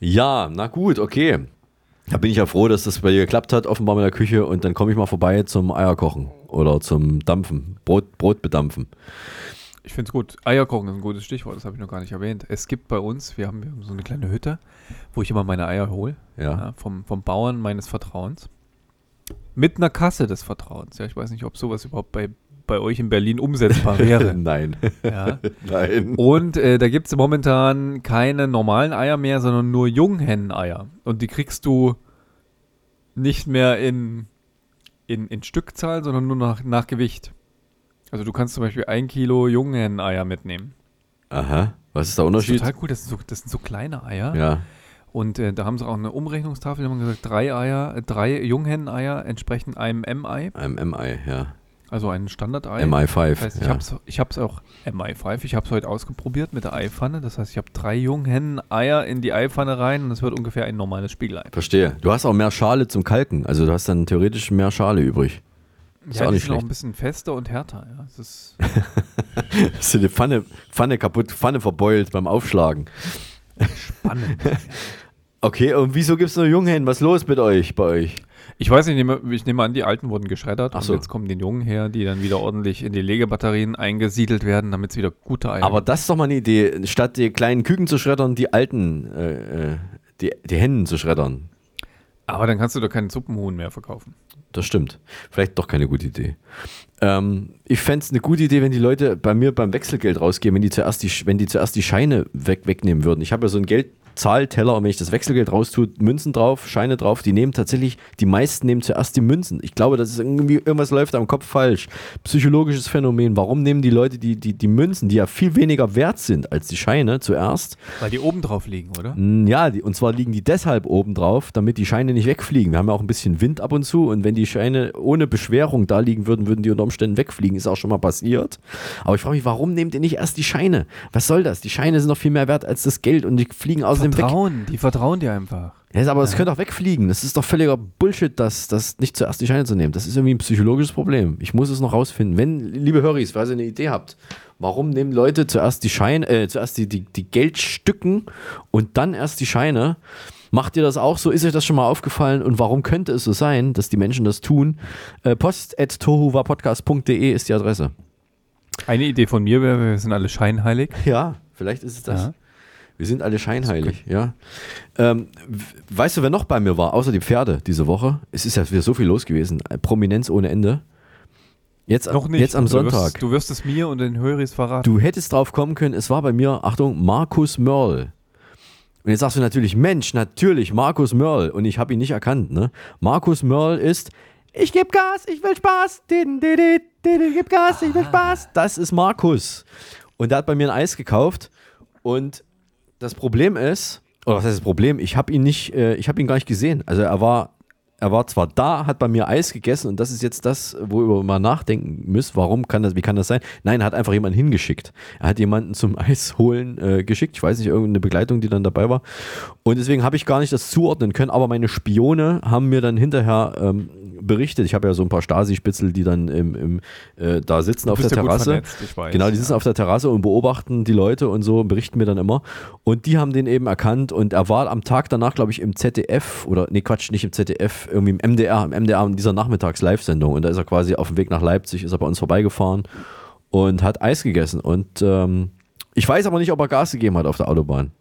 Ja, na gut, okay. Da bin ich ja froh, dass das bei dir geklappt hat, offenbar mit der Küche. Und dann komme ich mal vorbei zum Eierkochen oder zum Dampfen, Brot, Brot bedampfen.
Ich finde es gut. Eierkochen ist ein gutes Stichwort, das habe ich noch gar nicht erwähnt. Es gibt bei uns, wir haben, wir haben so eine kleine Hütte, wo ich immer meine Eier hole.
Ja.
vom, vom Bauern meines Vertrauens. Mit einer Kasse des Vertrauens. Ja, ich weiß nicht, ob sowas überhaupt bei, bei euch in Berlin umsetzbar wäre.
Nein.
Ja.
Nein.
Und äh, da gibt es momentan keine normalen Eier mehr, sondern nur Junghenneneier. Und die kriegst du nicht mehr in, in, in Stückzahl, sondern nur nach, nach Gewicht. Also du kannst zum Beispiel ein Kilo Junghenneneier mitnehmen.
Aha. Was ist der
Das ist
Unterschied?
total cool, das sind so, das sind so kleine Eier.
Ja.
Und äh, da haben sie auch eine Umrechnungstafel, da haben gesagt, drei Eier, äh, drei Junghenneneier entsprechen einem M-Ei.
Einem MI, ja.
Also ein Standardei.
MI5,
Das heißt, ich
ja.
habe es ich hab's auch MI5, ich habe es heute ausprobiert mit der Eipfanne. Das heißt, ich habe drei Junghenneneier in die Eipfanne rein und es wird ungefähr ein normales Spiegelei.
Verstehe. Du hast auch mehr Schale zum Kalken. Also du hast dann theoretisch mehr Schale übrig. Ist
ja,
auch nicht
sind auch
schlecht.
ein bisschen fester und härter. Ja. Es ist
Hast du die Pfanne, Pfanne kaputt, Pfanne verbeult beim Aufschlagen.
spannend.
Okay, und wieso gibt es nur Junghennen? Was ist los mit euch, bei euch?
Ich weiß nicht, ich nehme, ich nehme an, die alten wurden geschreddert
Ach
und
so.
jetzt kommen die Jungen her, die dann wieder ordentlich in die Legebatterien eingesiedelt werden, damit es wieder gute Eier
Aber das ist doch mal eine Idee. Statt die kleinen Küken zu schreddern, die alten, äh, äh, die, die Hennen zu schreddern.
Aber dann kannst du doch keinen Suppenhuhn mehr verkaufen.
Das stimmt. Vielleicht doch keine gute Idee. Ähm, ich fände es eine gute Idee, wenn die Leute bei mir beim Wechselgeld rausgehen, wenn die zuerst die, wenn die, zuerst die Scheine weg, wegnehmen würden. Ich habe ja so ein Geld, Zahlteller und wenn ich das Wechselgeld raustue, Münzen drauf, Scheine drauf, die nehmen tatsächlich, die meisten nehmen zuerst die Münzen. Ich glaube, das ist irgendwie, irgendwas läuft am Kopf falsch. Psychologisches Phänomen. Warum nehmen die Leute die, die, die Münzen, die ja viel weniger wert sind als die Scheine, zuerst?
Weil die oben drauf liegen, oder?
Ja, die, und zwar liegen die deshalb oben drauf, damit die Scheine nicht wegfliegen. Wir haben ja auch ein bisschen Wind ab und zu und wenn die Scheine ohne Beschwerung da liegen würden, würden die unter Umständen wegfliegen. Ist auch schon mal passiert. Aber ich frage mich, warum nehmt ihr nicht erst die Scheine? Was soll das? Die Scheine sind noch viel mehr wert als das Geld und die fliegen außerdem weg.
Vertrauen, die vertrauen dir einfach.
Ja, aber es könnte auch wegfliegen. Das ist doch völliger Bullshit, das, das nicht zuerst die Scheine zu nehmen. Das ist irgendwie ein psychologisches Problem. Ich muss es noch rausfinden. Wenn, liebe Höris, falls ihr eine Idee habt, warum nehmen Leute zuerst die Scheine, äh, zuerst die, die, die Geldstücken und dann erst die Scheine? Macht ihr das auch so? Ist euch das schon mal aufgefallen? Und warum könnte es so sein, dass die Menschen das tun? Äh, post.tohuwapodcast.de ist die Adresse.
Eine Idee von mir wäre, wir sind alle scheinheilig.
Ja, vielleicht ist es das.
Ja.
Wir sind alle scheinheilig, ja. Ähm, weißt du, wer noch bei mir war, außer die Pferde diese Woche? Es ist ja wieder so viel los gewesen. Äh, Prominenz ohne Ende. Jetzt,
Noch nicht.
jetzt am
Du
Sonntag.
Wirst, du wirst es mir und den Höris verraten.
Du hättest drauf kommen können, es war bei mir, Achtung, Markus Mörl. Und jetzt sagst du natürlich, Mensch, natürlich, Markus Mörl. Und ich habe ihn nicht erkannt, ne? Markus Mörl ist, ich geb Gas, ich will Spaß. Din, din, din, din, din, gib Gas, ich will Spaß. Das ist Markus. Und der hat bei mir ein Eis gekauft. Und das Problem ist, oder was heißt das Problem? Ich habe ihn nicht, äh, ich habe ihn gar nicht gesehen. Also er war, er war zwar da, hat bei mir Eis gegessen und das ist jetzt das, worüber man nachdenken müsst. Warum kann das, wie kann das sein? Nein, er hat einfach jemanden hingeschickt. Er hat jemanden zum Eis holen äh, geschickt. Ich weiß nicht, irgendeine Begleitung, die dann dabei war. Und deswegen habe ich gar nicht das zuordnen können, aber meine Spione haben mir dann hinterher ähm, berichtet. Ich habe ja so ein paar Stasi-Spitzel, die dann im, im, äh, da sitzen auf der
ja
Terrasse.
vernetzt, ich weiß,
genau, die sitzen auf der Terrasse und beobachten die Leute und so, berichten mir dann immer. Und die haben den eben erkannt und er war am Tag danach, glaube ich, im ZDF oder, nee, Quatsch, nicht im ZDF, irgendwie im MDR, im MDR in dieser Nachmittags-Live-Sendung. Und da ist er quasi auf dem Weg nach Leipzig, ist er bei uns vorbeigefahren und hat Eis gegessen. Und ähm, ich weiß aber nicht, ob er Gas gegeben hat auf der Autobahn.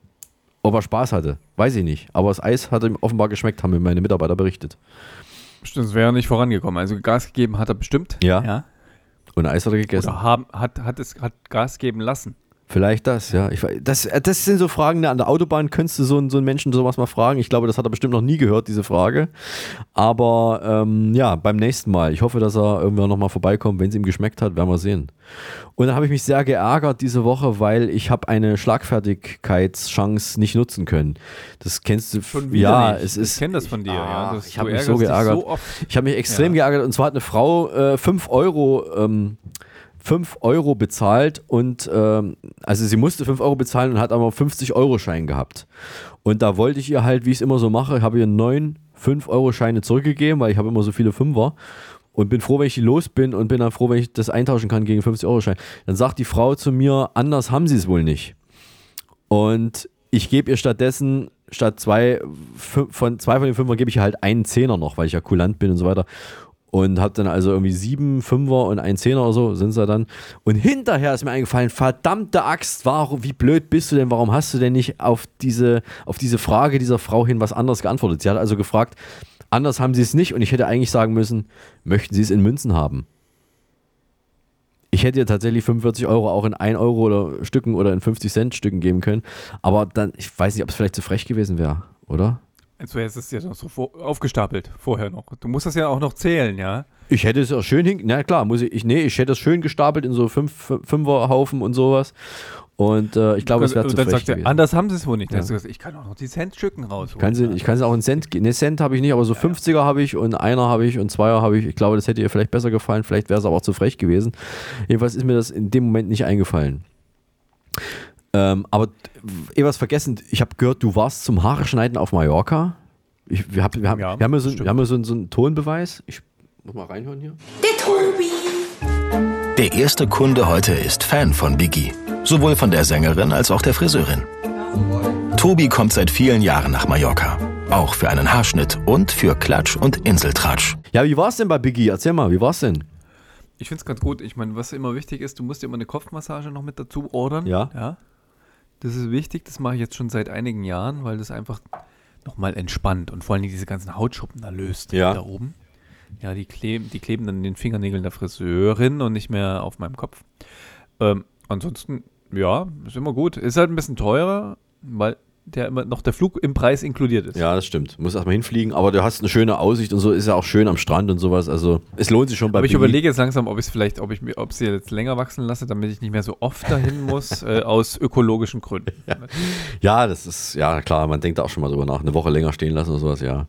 Ob er Spaß hatte, weiß ich nicht. Aber das Eis hat ihm offenbar geschmeckt, haben mir meine Mitarbeiter berichtet.
Stimmt, es wäre nicht vorangekommen. Also Gas gegeben hat er bestimmt.
Ja.
ja.
Und Eis hat er gegessen.
Oder haben, hat, hat es hat Gas geben lassen.
Vielleicht das, ja. Ich, das, äh, das sind so Fragen, ne, an der Autobahn könntest du so, einen- so einen Menschen sowas mal fragen. Ich glaube, das hat er bestimmt noch nie gehört, diese Frage. Aber ähm, ja, beim nächsten Mal. Ich hoffe, dass er irgendwann nochmal vorbeikommt. Wenn es ihm geschmeckt hat, werden wir sehen. Und dann habe ich mich sehr geärgert diese Woche, weil ich habe eine Schlagfertigkeitschance nicht nutzen können. Das kennst du.
Schon wieder
ja,
nicht.
es
Ich
ist.
kenn das von dir, ja.
Ah,
Das-
ich
du
habe mich so geärgert.
so
ich habe mich extrem
Ja.
geärgert. Und zwar hat eine Frau äh, 5 Euro. Ähm, 5 Euro bezahlt und ähm, also sie musste 5 Euro bezahlen und hat aber 50-Euro-Schein gehabt. Und da wollte ich ihr halt, wie ich es immer so mache, habe ihr neun 5-Euro-Scheine zurückgegeben, weil ich habe immer so viele Fünfer und bin froh, wenn ich los bin und bin dann froh, wenn ich das eintauschen kann gegen 50-Euro-Schein. Dann sagt die Frau zu mir, anders haben sie es wohl nicht. Und ich gebe ihr stattdessen, statt zwei von zwei von den Fünfern gebe ich ihr halt einen Zehner noch, weil ich ja kulant bin und so weiter. Und habe dann also irgendwie sieben Fünfer und ein Zehner oder so sind ja dann. Und hinterher ist mir eingefallen, verdammte Axt, warum, wie blöd bist du denn? Warum hast du denn nicht auf diese, auf diese Frage dieser Frau hin was anderes geantwortet? Sie hat also gefragt, anders haben sie es nicht und ich hätte eigentlich sagen müssen, möchten sie es in Münzen haben? Ich hätte ihr tatsächlich 45 Euro auch in 1 Euro oder Stücken oder in 50 Cent Stücken geben können. Aber dann, ich weiß nicht, ob es vielleicht zu frech gewesen wäre, oder?
Also jetzt ist es ja noch so vor, aufgestapelt vorher noch. Du musst das ja auch noch zählen, ja.
Ich hätte es auch schön hin, na klar, muss ich, ich, nee, ich hätte es schön gestapelt in so fünf, fünf- Fünferhaufen und sowas. Und äh, ich glaube, es wäre
Und
zu
dann
frech
sagt er, anders haben sie es wohl nicht.
Ja.
gesagt, ich kann auch noch die Centstücken rausholen.
Kann sie, ich kann sie auch in Cent, ge- ne Cent habe ich nicht, aber so 50er habe ich und einer habe ich und Zweier habe ich. Ich glaube, das hätte ihr vielleicht besser gefallen, vielleicht wäre es aber auch zu frech gewesen. Jedenfalls ist mir das in dem Moment nicht eingefallen. Ähm, aber eh was vergessen, ich habe gehört, du warst zum Haare schneiden auf Mallorca. Ich, wir, hab, wir, haben,
Ja,
wir haben ja so, wir haben ja so, so einen Tonbeweis. Ich muss mal reinhören hier.
Der Tobi.
Der erste Kunde heute ist Fan von Biggie. Sowohl von der Sängerin als auch der Friseurin. Tobi kommt seit vielen Jahren nach Mallorca. Auch für einen Haarschnitt und für Klatsch und Inseltratsch.
Ja, wie war es denn bei Biggie? Erzähl mal, wie war es denn?
Ich finde es ganz gut. Ich meine, was immer wichtig ist, du musst dir immer eine Kopfmassage noch mit dazu ordern.
Ja.
ja. Das ist wichtig. Das mache ich jetzt schon seit einigen Jahren, weil das einfach nochmal entspannt und vor allem diese ganzen Hautschuppen da löst.
Ja.
Da oben. Ja, die kleben, die kleben dann in den Fingernägeln der Friseurin und nicht mehr auf meinem Kopf. Ähm, ansonsten, ja, ist immer gut. Ist halt ein bisschen teurer, weil der immer noch der Flug im Preis inkludiert ist.
Ja, das stimmt. Muss erstmal hinfliegen, aber du hast eine schöne Aussicht und so, ist ja auch schön am Strand und sowas. Also es lohnt sich schon bei
Aber ich
Biggie.
überlege jetzt langsam, ob ich es vielleicht, ob ich mir, ob sie jetzt länger wachsen lasse, damit ich nicht mehr so oft dahin muss, äh, aus ökologischen Gründen.
Ja, das ist, ja klar, man denkt da auch schon mal drüber nach. Eine Woche länger stehen lassen oder sowas, ja.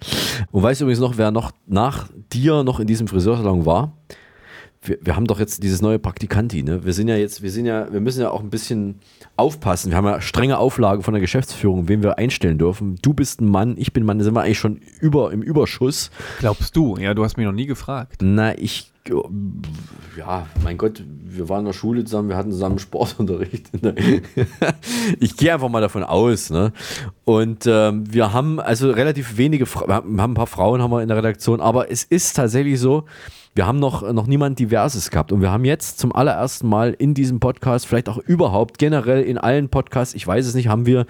Und weißt du übrigens noch, wer noch nach dir noch in diesem Friseursalon war? Wir, wir haben doch jetzt dieses neue Praktikanti, ne? Wir sind ja jetzt, wir sind ja, wir müssen ja auch ein bisschen aufpassen. Wir haben ja strenge Auflagen von der Geschäftsführung, wen wir einstellen dürfen. Du bist ein Mann, ich bin ein Mann, da sind wir eigentlich schon über, im Überschuss.
Glaubst du? Ja, du hast mich noch nie gefragt.
Na, ich, ja, mein Gott, wir waren in der Schule zusammen, wir hatten zusammen Sportunterricht. ich gehe einfach mal davon aus, ne? Und ähm, wir haben also relativ wenige, wir haben ein paar Frauen haben wir in der Redaktion, aber es ist tatsächlich so, wir haben noch, noch niemand Diverses gehabt und wir haben jetzt zum allerersten Mal in diesem Podcast, vielleicht auch überhaupt generell in allen Podcasts, ich weiß es nicht, haben wir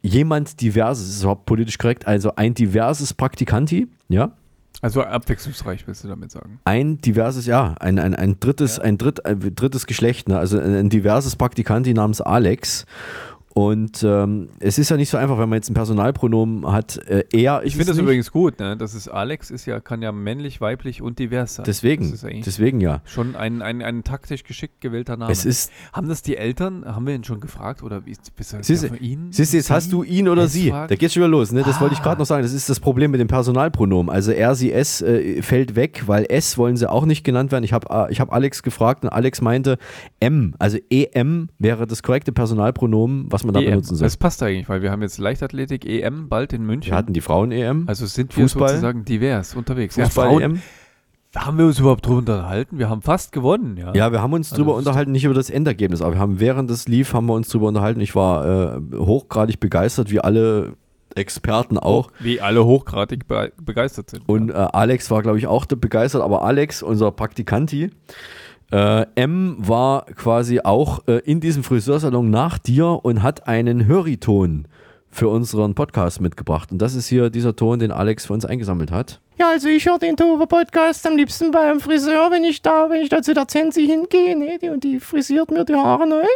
jemand Diverses, ist überhaupt politisch korrekt, also ein diverses Praktikanti, ja?
Also abwechslungsreich, willst du damit sagen?
ein diverses, ja, ein, ein, ein drittes, ein, dritt, ein drittes Geschlecht, ne? also ein, ein diverses Praktikanti namens Alex. Und ähm, es ist ja nicht so einfach, wenn man jetzt ein Personalpronomen hat. Äh, er
Ich finde
es
das
nicht.
übrigens gut, ne? Das ist Alex ist ja, kann ja männlich, weiblich und divers sein.
Deswegen,
Das eigentlich
deswegen ja.
Schon ein, ein, ein taktisch geschickt gewählter Name.
Es ist-
haben das die Eltern, haben wir ihn schon gefragt oder wie ist bist du
Siehst
ihn?
siehst du, jetzt hast du ihn oder
Es
sie.
fragt-
Da geht's schon wieder los. Ne? Das wollte ich
Ah.
gerade noch sagen. Das ist das Problem mit dem Personalpronomen. Also er, sie, es äh, fällt weg, weil S wollen sie auch nicht genannt werden. Ich habe äh, ich hab Alex gefragt und Alex meinte M, also EM wäre das korrekte Personalpronomen, was man da
EM.
benutzen soll.
Das passt eigentlich, weil wir haben jetzt Leichtathletik EM bald in München.
Wir hatten die Frauen-EM.
Also sind wir
Fußball.
sozusagen divers unterwegs.
Fußball-EM.
Ja, haben wir uns überhaupt drüber unterhalten? Wir haben fast gewonnen, ja.
Ja, wir haben uns
Also
drüber
ist
unterhalten, nicht über das Endergebnis, aber wir haben während es lief, haben wir uns drüber unterhalten. Ich war äh, hochgradig begeistert, wie alle Experten auch.
Wie alle hochgradig be begeistert sind.
Und äh, Alex war, glaube ich, auch begeistert, aber Alex, unser Praktikanti, äh, M war quasi auch äh, in diesem Friseursalon nach dir und hat einen Höriton für unseren Podcast mitgebracht. Und das ist hier dieser Ton, den Alex für uns eingesammelt hat.
Ja, also ich höre den Tove-Podcast am liebsten beim Friseur, wenn ich da, wenn ich da zu der Zensi hingehe, ne, die, und die frisiert mir die Haare neu.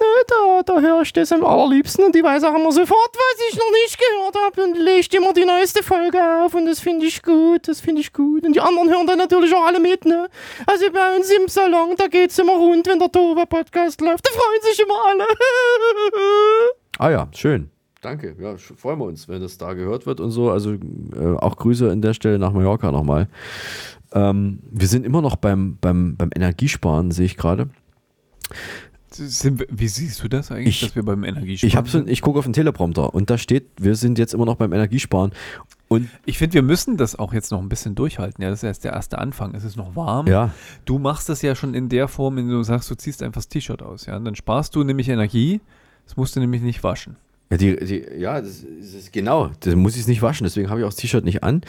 Ne, da, da höre ich das am allerliebsten und die weiß auch immer sofort, was ich noch nicht gehört habe und legt immer die neueste Folge auf und das finde ich gut, das finde ich gut. Und die anderen hören dann natürlich auch alle mit, ne. Also bei uns im Salon, da geht's immer rund, wenn der Tove-Podcast läuft, da freuen sich immer alle.
Ah ja, schön. Danke. Ja, freuen wir uns, wenn das da gehört wird und so. Also äh, auch Grüße an der Stelle nach Mallorca nochmal. Ähm, wir sind immer noch beim, beim, beim Energiesparen, sehe ich gerade.
Sind wie siehst du das eigentlich, dass wir beim Energiesparen
Ich, hab so, ich gucke auf den Teleprompter und da steht, wir sind jetzt immer noch beim Energiesparen. Und
Ich finde, wir müssen das auch jetzt noch ein bisschen durchhalten. Ja, das ist erst der erste Anfang. Es ist noch warm.
Ja.
Du machst das ja schon in der Form, wenn du sagst, du ziehst einfach das T-Shirt aus. Ja, und dann sparst du nämlich Energie. Das musst du nämlich nicht waschen.
Ja, die, die, ja das, ist genau. Das muss ich es nicht waschen, deswegen habe ich auch das T-Shirt nicht an.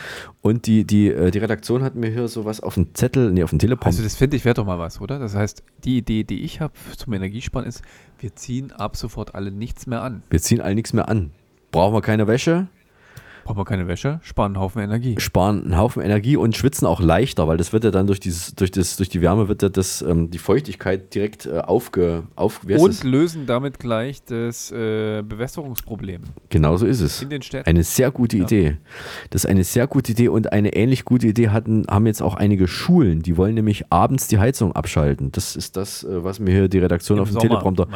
Und die, die, äh, die Redaktion hat mir hier sowas auf dem Zettel, nee, auf dem Teleprompter.
Also das finde ich wäre doch mal was, oder? Das heißt, die Idee, die ich habe zum Energiesparen ist, wir ziehen ab sofort alle nichts mehr an.
wir ziehen all nichts mehr an. Brauchen wir keine Wäsche,
Brauchen wir keine Wäsche, sparen einen Haufen Energie.
sparen einen Haufen Energie und schwitzen auch leichter, weil das wird ja dann durch, dieses, durch, das, durch die Wärme wird ja das, ähm, die Feuchtigkeit direkt äh, aufge, auf,
Und
das?
lösen damit gleich das äh, Bewässerungsproblem.
Genau so ist es.
In den Städten.
Eine sehr gute
Ja.
Idee. Das ist eine sehr gute Idee und eine ähnlich gute Idee hatten, haben jetzt auch einige Schulen. Die wollen nämlich abends die Heizung abschalten. Das ist das, äh, was mir hier die Redaktion
Im
auf dem
Sommer,
Teleprompter.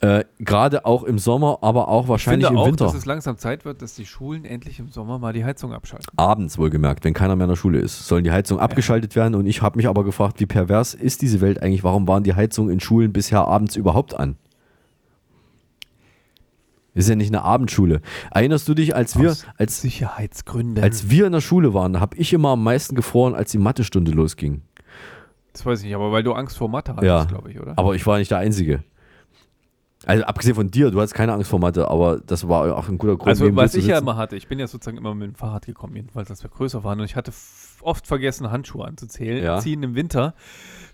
Äh, Gerade auch im Sommer, aber auch wahrscheinlich
ich finde
im
auch,
Winter.
dass es langsam Zeit wird, dass die Schulen endlich im Sommer mal die Heizung abschalten.
Abends wohlgemerkt, wenn keiner mehr in der Schule ist, sollen die Heizungen abgeschaltet werden. Und ich habe mich aber gefragt, wie pervers ist diese Welt eigentlich? Warum waren die Heizungen in Schulen bisher abends überhaupt an? Ist ja nicht eine Abendschule. Erinnerst du dich, als wir,
Aus
als,
Sicherheitsgründen.
als wir in der Schule waren, habe ich immer am meisten gefroren, als die Mathestunde losging.
Das weiß ich nicht, aber weil du Angst vor Mathe hattest,
Ja,
glaube ich, oder?
aber ich war nicht der Einzige. Also abgesehen von dir, du hattest keine Angst vor Mathe, aber das war auch ein guter Grund.
Also was ich ja immer hatte, ich bin ja sozusagen immer mit dem Fahrrad gekommen, jedenfalls als wir größer waren und ich hatte oft vergessen, Handschuhe anzuzählen,
Ja.
ziehen im Winter.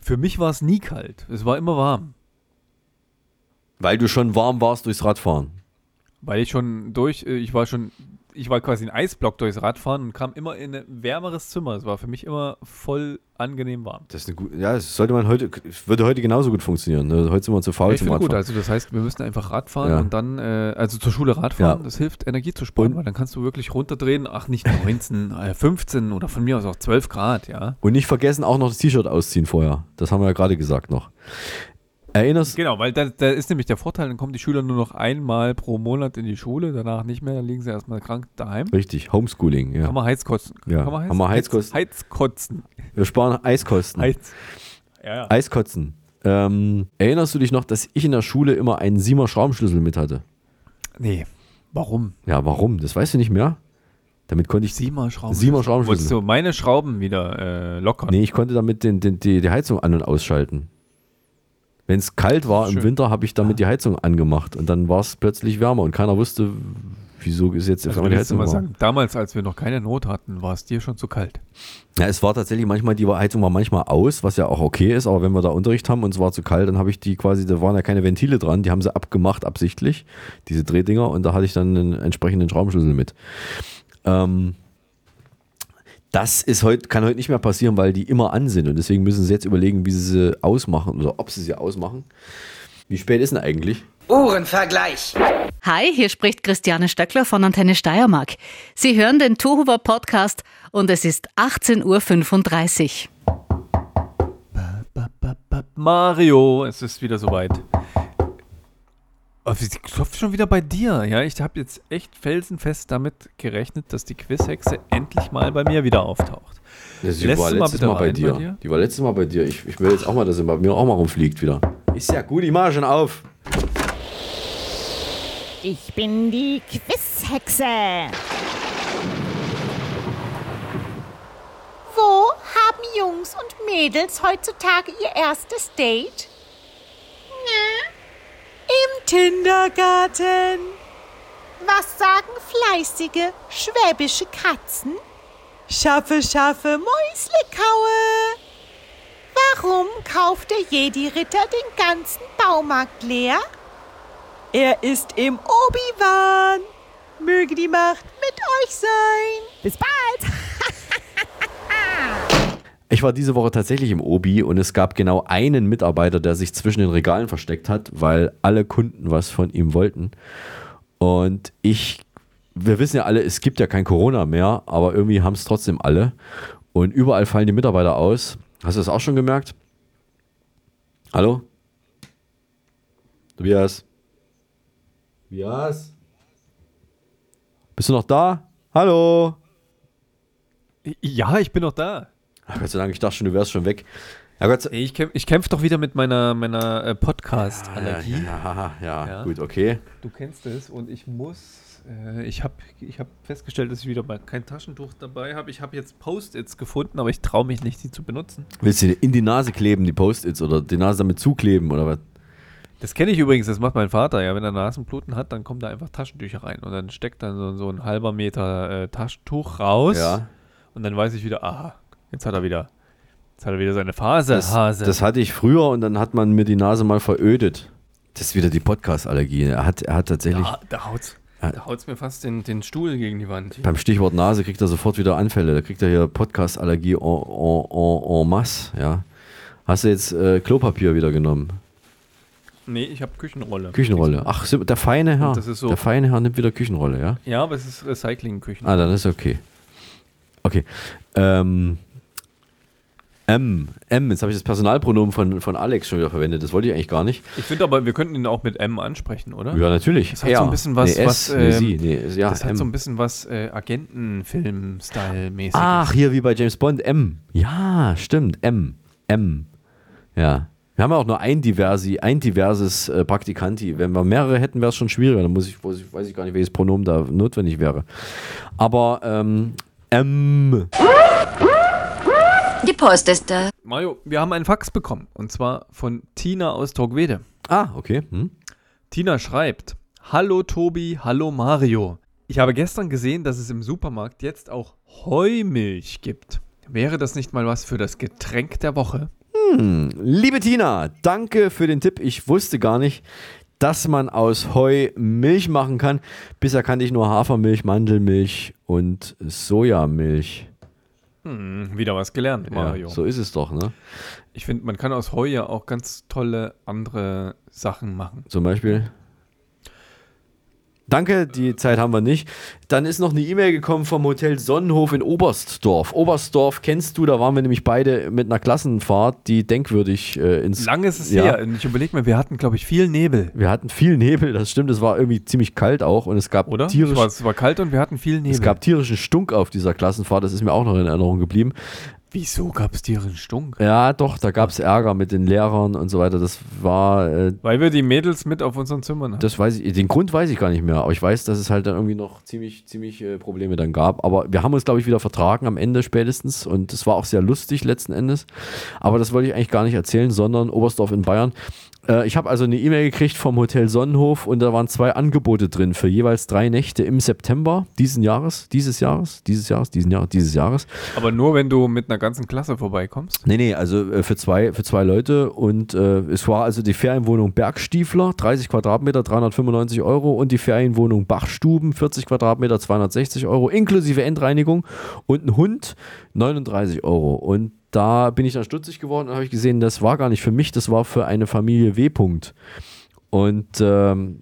Für mich war es nie kalt, es war immer warm.
Weil du schon warm warst durchs Radfahren.
Weil ich schon durch, äh, ich war schon, ich war quasi ein Eisblock durchs Radfahren und kam immer in ein wärmeres Zimmer. Es war für mich immer voll angenehm warm.
Das ist eine gute, ja, das sollte man heute, würde heute genauso gut funktionieren. Ne? Heute sind wir zu faul
Ich
zum
finde gut,
Radfahren.
also das heißt, wir müssen einfach Radfahren
Ja.
und dann, äh, also zur Schule Radfahren,
Ja.
das hilft Energie zu sparen, weil dann kannst du wirklich runterdrehen, ach nicht 19, äh, 15 oder von mir aus auch 12 Grad, ja.
Und nicht vergessen, auch noch das T-Shirt ausziehen vorher. Das haben wir ja gerade gesagt noch. Erinnerst
Genau, weil da, da ist nämlich der Vorteil, dann kommen die Schüler nur noch einmal pro Monat in die Schule, danach nicht mehr, dann liegen sie erstmal krank daheim.
Richtig, Homeschooling, ja.
Kann man Heizkosten.
Ja.
Kann man Heiz,
Haben wir Heizkosten?
Heizkosten.
Wir sparen Eiskosten.
Heiz. Ja, ja.
Eiskotzen. Ähm, erinnerst du dich noch, dass ich in der Schule immer einen Siemer Schraubenschlüssel mit hatte?
Nee, warum?
Ja, warum? Das weißt du nicht mehr? Damit konnte ich.
Siemer Schrauben.
Siemer
Wolltest
Schraubenschlüssel.
du meine Schrauben wieder äh, lockern?
Nee, ich konnte damit den, den, die, die Heizung an- und ausschalten. Wenn es kalt war im
Schön.
Winter, habe ich damit die Heizung angemacht und dann war es plötzlich wärmer und keiner wusste, wieso ist jetzt
Also
die Heizung
mal sagen, damals, als wir noch keine Not hatten, war es dir schon zu kalt.
Ja, es war tatsächlich manchmal, die Heizung war manchmal aus, was ja auch okay ist, aber wenn wir da Unterricht haben und es war zu kalt, dann habe ich die quasi, da waren ja keine Ventile dran, die haben sie abgemacht absichtlich, diese Drehdinger, und da hatte ich dann einen entsprechenden Schraubenschlüssel mit. Ähm, das ist heute, kann heute nicht mehr passieren, weil die immer an sind und deswegen müssen sie jetzt überlegen, wie sie sie ausmachen oder ob sie sie ausmachen. Wie spät ist denn eigentlich?
Uhrenvergleich.
Hi, hier spricht Christiane Stöckler von Antenne Steiermark. Sie hören den Tohuwa Podcast und es ist 18.35 Uhr.
Mario, es ist wieder soweit. Oh, sie klopft schon wieder bei dir. Ja, ich habe jetzt echt felsenfest damit gerechnet, dass die Quizhexe endlich mal bei mir wieder auftaucht.
Ja, sie
Lässt
war
mal
letztes
bitte
Mal bei dir.
bei dir?
Die war letztes Mal bei dir. Ich, ich will jetzt auch mal, dass sie bei mir auch mal rumfliegt wieder. Ist ja gut, ich mache schon auf.
Ich bin die Quizhexe. Wo haben Jungs und Mädels heutzutage ihr erstes Date? Na? Im Kindergarten. Was sagen fleißige schwäbische Katzen? Schaffe, schaffe, Mäusle kaue. Warum kauft der Jedi-Ritter den ganzen Baumarkt leer? Er ist im Obi-Wan. Möge die Macht mit euch sein. Bis bald.
Ich war diese Woche tatsächlich im Obi und es gab genau einen Mitarbeiter, der sich zwischen den Regalen versteckt hat, weil alle Kunden was von ihm wollten. Und ich, wir wissen ja alle, es gibt ja kein Corona mehr, aber irgendwie haben es trotzdem alle. Und überall fallen die Mitarbeiter aus. Hast du das auch schon gemerkt? Hallo? Tobias? Tobias? Bist du noch da? Hallo?
Ja, ich bin noch da.
Ach, Gott sei Dank, ich dachte schon, du wärst schon weg. Ja, Gott sei
Ich kämpfe ich kämpf doch wieder mit meiner, meiner äh, Podcast-Allergie.
Ja, ja, ja, gut, okay.
Du kennst es und ich muss, äh, ich habe ich hab festgestellt, dass ich wieder mal kein Taschentuch dabei habe. Ich habe jetzt Post-its gefunden, aber ich traue mich nicht, die zu benutzen.
Willst du dir in die Nase kleben, die Post-its, oder die Nase damit zukleben, oder was?
Das kenne ich übrigens, das macht mein Vater. Ja, wenn er Nasenbluten hat, dann kommen da einfach Taschentücher rein und dann steckt dann so, so ein halber Meter äh, Taschentuch raus.
Ja.
Und dann weiß ich wieder, aha, jetzt hat er wieder, jetzt hat er wieder seine Phase.
Das,
Hase.
das hatte ich früher und dann hat man mir die Nase mal verödet. Das ist wieder die Podcast-Allergie. Er hat, er hat tatsächlich.
da, da haut's, da haut's mir fast den, den Stuhl gegen die Wand.
Beim Stichwort Nase kriegt er sofort wieder Anfälle. Da kriegt er hier Podcast-Allergie en, en, en, en masse. Ja. Hast du jetzt äh, Klopapier wieder genommen?
Nee, ich habe Küchenrolle.
Küchenrolle. Ach, der feine Herr.
Und das ist so-
Der feine Herr nimmt wieder Küchenrolle, ja?
Ja, aber es ist Recycling-Küchen.
Ah, dann ist okay. Okay. Ähm, M. M. Jetzt habe ich das Personalpronomen von, von Alex schon wieder verwendet. Das wollte ich eigentlich gar nicht.
Ich finde aber, wir könnten ihn auch mit M ansprechen, oder?
Ja, natürlich.
Das hat
Er.
so ein bisschen was,
Nee, S,
was
nee,
ähm,
sie, nee, ja,
das hat
M.
so ein bisschen was äh, Agentenfilm-Style-mäßig.
Ach, hier wie bei James Bond. M. Ja, stimmt. M. M. Ja. Wir haben ja auch nur ein, diversi, ein diverses äh, Praktikanti. Wenn wir mehrere hätten, wäre es schon schwieriger. Dann muss ich, weiß ich, weiß ich gar nicht, welches Pronomen da notwendig wäre. Aber ähm, M.
Die Post ist da.
Mario, wir haben einen Fax bekommen. Und zwar von Tina aus Torquede.
Ah, okay. Hm.
Tina schreibt: Hallo Tobi, hallo Mario. Ich habe gestern gesehen, dass es im Supermarkt jetzt auch Heumilch gibt. Wäre das nicht mal was für das Getränk der Woche?
Hm. Liebe Tina, danke für den Tipp. Ich wusste gar nicht, dass man aus Heu Milch machen kann. Bisher kannte ich nur Hafermilch, Mandelmilch und Sojamilch.
Hm, wieder was gelernt, Mario.
Ja, so ist es doch, ne?
Ich finde, man kann aus Heu ja auch ganz tolle andere Sachen machen.
Zum Beispiel? Danke, die Zeit haben wir nicht. Dann ist noch eine E-Mail gekommen vom Hotel Sonnenhof in Oberstdorf. Oberstdorf kennst du, da waren wir nämlich beide mit einer Klassenfahrt, die denkwürdig äh, ins.
Lange ist es
ja.
her. Ich überlege mir, wir hatten, glaube ich, viel Nebel.
Wir hatten viel Nebel, das stimmt. Es war irgendwie ziemlich kalt auch und es gab
Oder?
tierisch.
Es war, es war kalt und wir hatten viel Nebel.
Es gab tierischen Stunk auf dieser Klassenfahrt, das ist mir auch noch in Erinnerung geblieben.
Wieso gab es tierischen Stunk?
Ja, doch, da gab es Ärger mit den Lehrern und so weiter. Das war. Äh,
Weil wir die Mädels mit auf unseren Zimmern hatten.
das weiß ich, den Grund weiß ich gar nicht mehr, aber ich weiß, dass es halt dann irgendwie noch ziemlich, ziemlich äh, Probleme dann gab. Aber wir haben uns, glaube ich, wieder vertragen am Ende spätestens und es war auch sehr lustig letzten Endes. Aber das wollte ich eigentlich gar nicht erzählen, sondern Oberstdorf in Bayern. Äh, ich habe also eine E-Mail gekriegt vom Hotel Sonnenhof und da waren zwei Angebote drin für jeweils drei Nächte im September diesen Jahres, dieses Jahres, dieses Jahres, diesen Jahr, dieses Jahres.
Aber nur, wenn du mit einer ganzen Klasse vorbeikommst.
Nee, nee, also äh, für, zwei, für zwei Leute und äh, es war also die Ferienwohnung Bergstiefler, 30 Quadratmeter, 395 Euro und die Ferienwohnung Bachstuben, 40 Quadratmeter, 260 Euro, inklusive Endreinigung und ein Hund, 39 Euro. Und da bin ich dann stutzig geworden und habe gesehen, das war gar nicht für mich, das war für eine Familie W. -Punkt. Und ähm,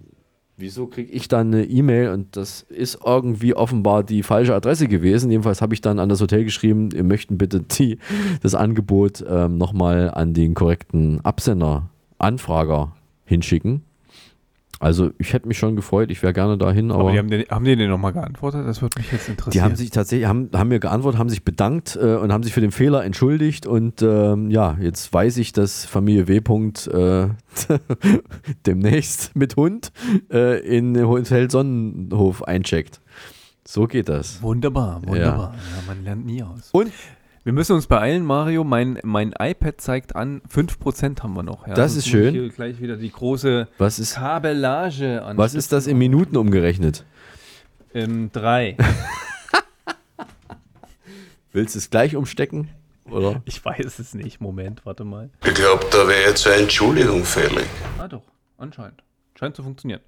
wieso kriege ich dann eine E-Mail und das ist irgendwie offenbar die falsche Adresse gewesen. Jedenfalls habe ich dann an das Hotel geschrieben, wir möchten bitte die, das Angebot ähm, nochmal an den korrekten Absender, Anfrager hinschicken. Also ich hätte mich schon gefreut, ich wäre gerne dahin, aber,
Aber die haben, den, haben die denn nochmal geantwortet? Das würde mich jetzt interessieren.
die haben sich tatsächlich, haben, haben mir geantwortet, haben sich bedankt äh, und haben sich für den Fehler entschuldigt und ähm, ja, jetzt weiß ich, dass Familie W. äh, demnächst mit Hund äh, in Hotel Sonnenhof eincheckt. So geht das.
Wunderbar,
Ja.
wunderbar. Ja. man lernt nie aus.
Und
wir müssen uns beeilen, Mario. Mein, mein iPad zeigt an, 5% haben wir noch. Ja.
Das
Sonst
ist schön.
Hier gleich wieder die große
Was ist-
Kabellage an.
Was ist das in Minuten umgerechnet?
Ähm, drei.
Willst du es gleich umstecken? Oder?
Ich weiß es nicht. Moment, warte mal.
Ich glaube, da wäre jetzt eine Entschuldigung fällig.
Ah doch, anscheinend. Scheint zu funktionieren.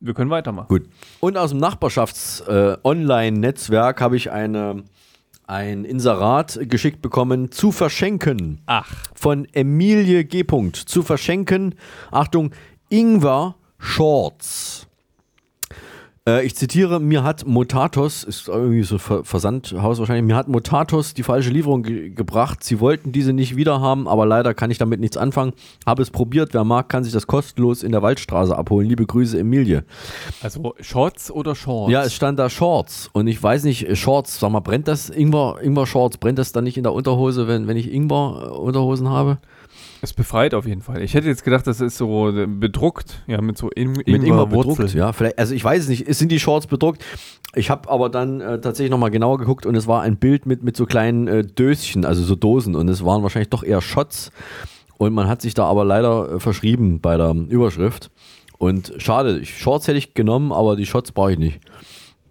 Wir können weitermachen.
Gut. Und aus dem Nachbarschafts-Online-Netzwerk habe ich eine, ein Inserat geschickt bekommen zu verschenken.
Ach.
Von Emilie G. -Punkt. Zu verschenken. Achtung, Ingwer Shorts. Äh, ich zitiere, mir hat Motatos, ist irgendwie so Ver Versandhaus wahrscheinlich, mir hat Motatos die falsche Lieferung ge gebracht. Sie wollten diese nicht wieder haben, aber leider kann ich damit nichts anfangen. Habe es probiert. Wer mag, kann sich das kostenlos in der Waldstraße abholen. Liebe Grüße, Emilie.
Also Shorts oder Shorts?
Ja, es stand da Shorts. Und ich weiß nicht, Shorts, sag mal, brennt das Ingwer, Ingwer Shorts, brennt das dann nicht in der Unterhose, wenn, wenn ich Ingwer äh, Unterhosen habe?
Es befreit auf jeden Fall. Ich hätte jetzt gedacht, das ist so äh, bedruckt, ja, mit so In
Mit Ingwer bedruckt, ja. Vielleicht, also ich weiß es nicht, sind die Shorts bedruckt? Ich habe aber dann äh, tatsächlich nochmal genauer geguckt und es war ein Bild mit, mit so kleinen äh, Döschen, also so Dosen und es waren wahrscheinlich doch eher Shots und man hat sich da aber leider äh, verschrieben bei der Überschrift und schade, Shorts hätte ich genommen, aber die Shots brauche ich nicht.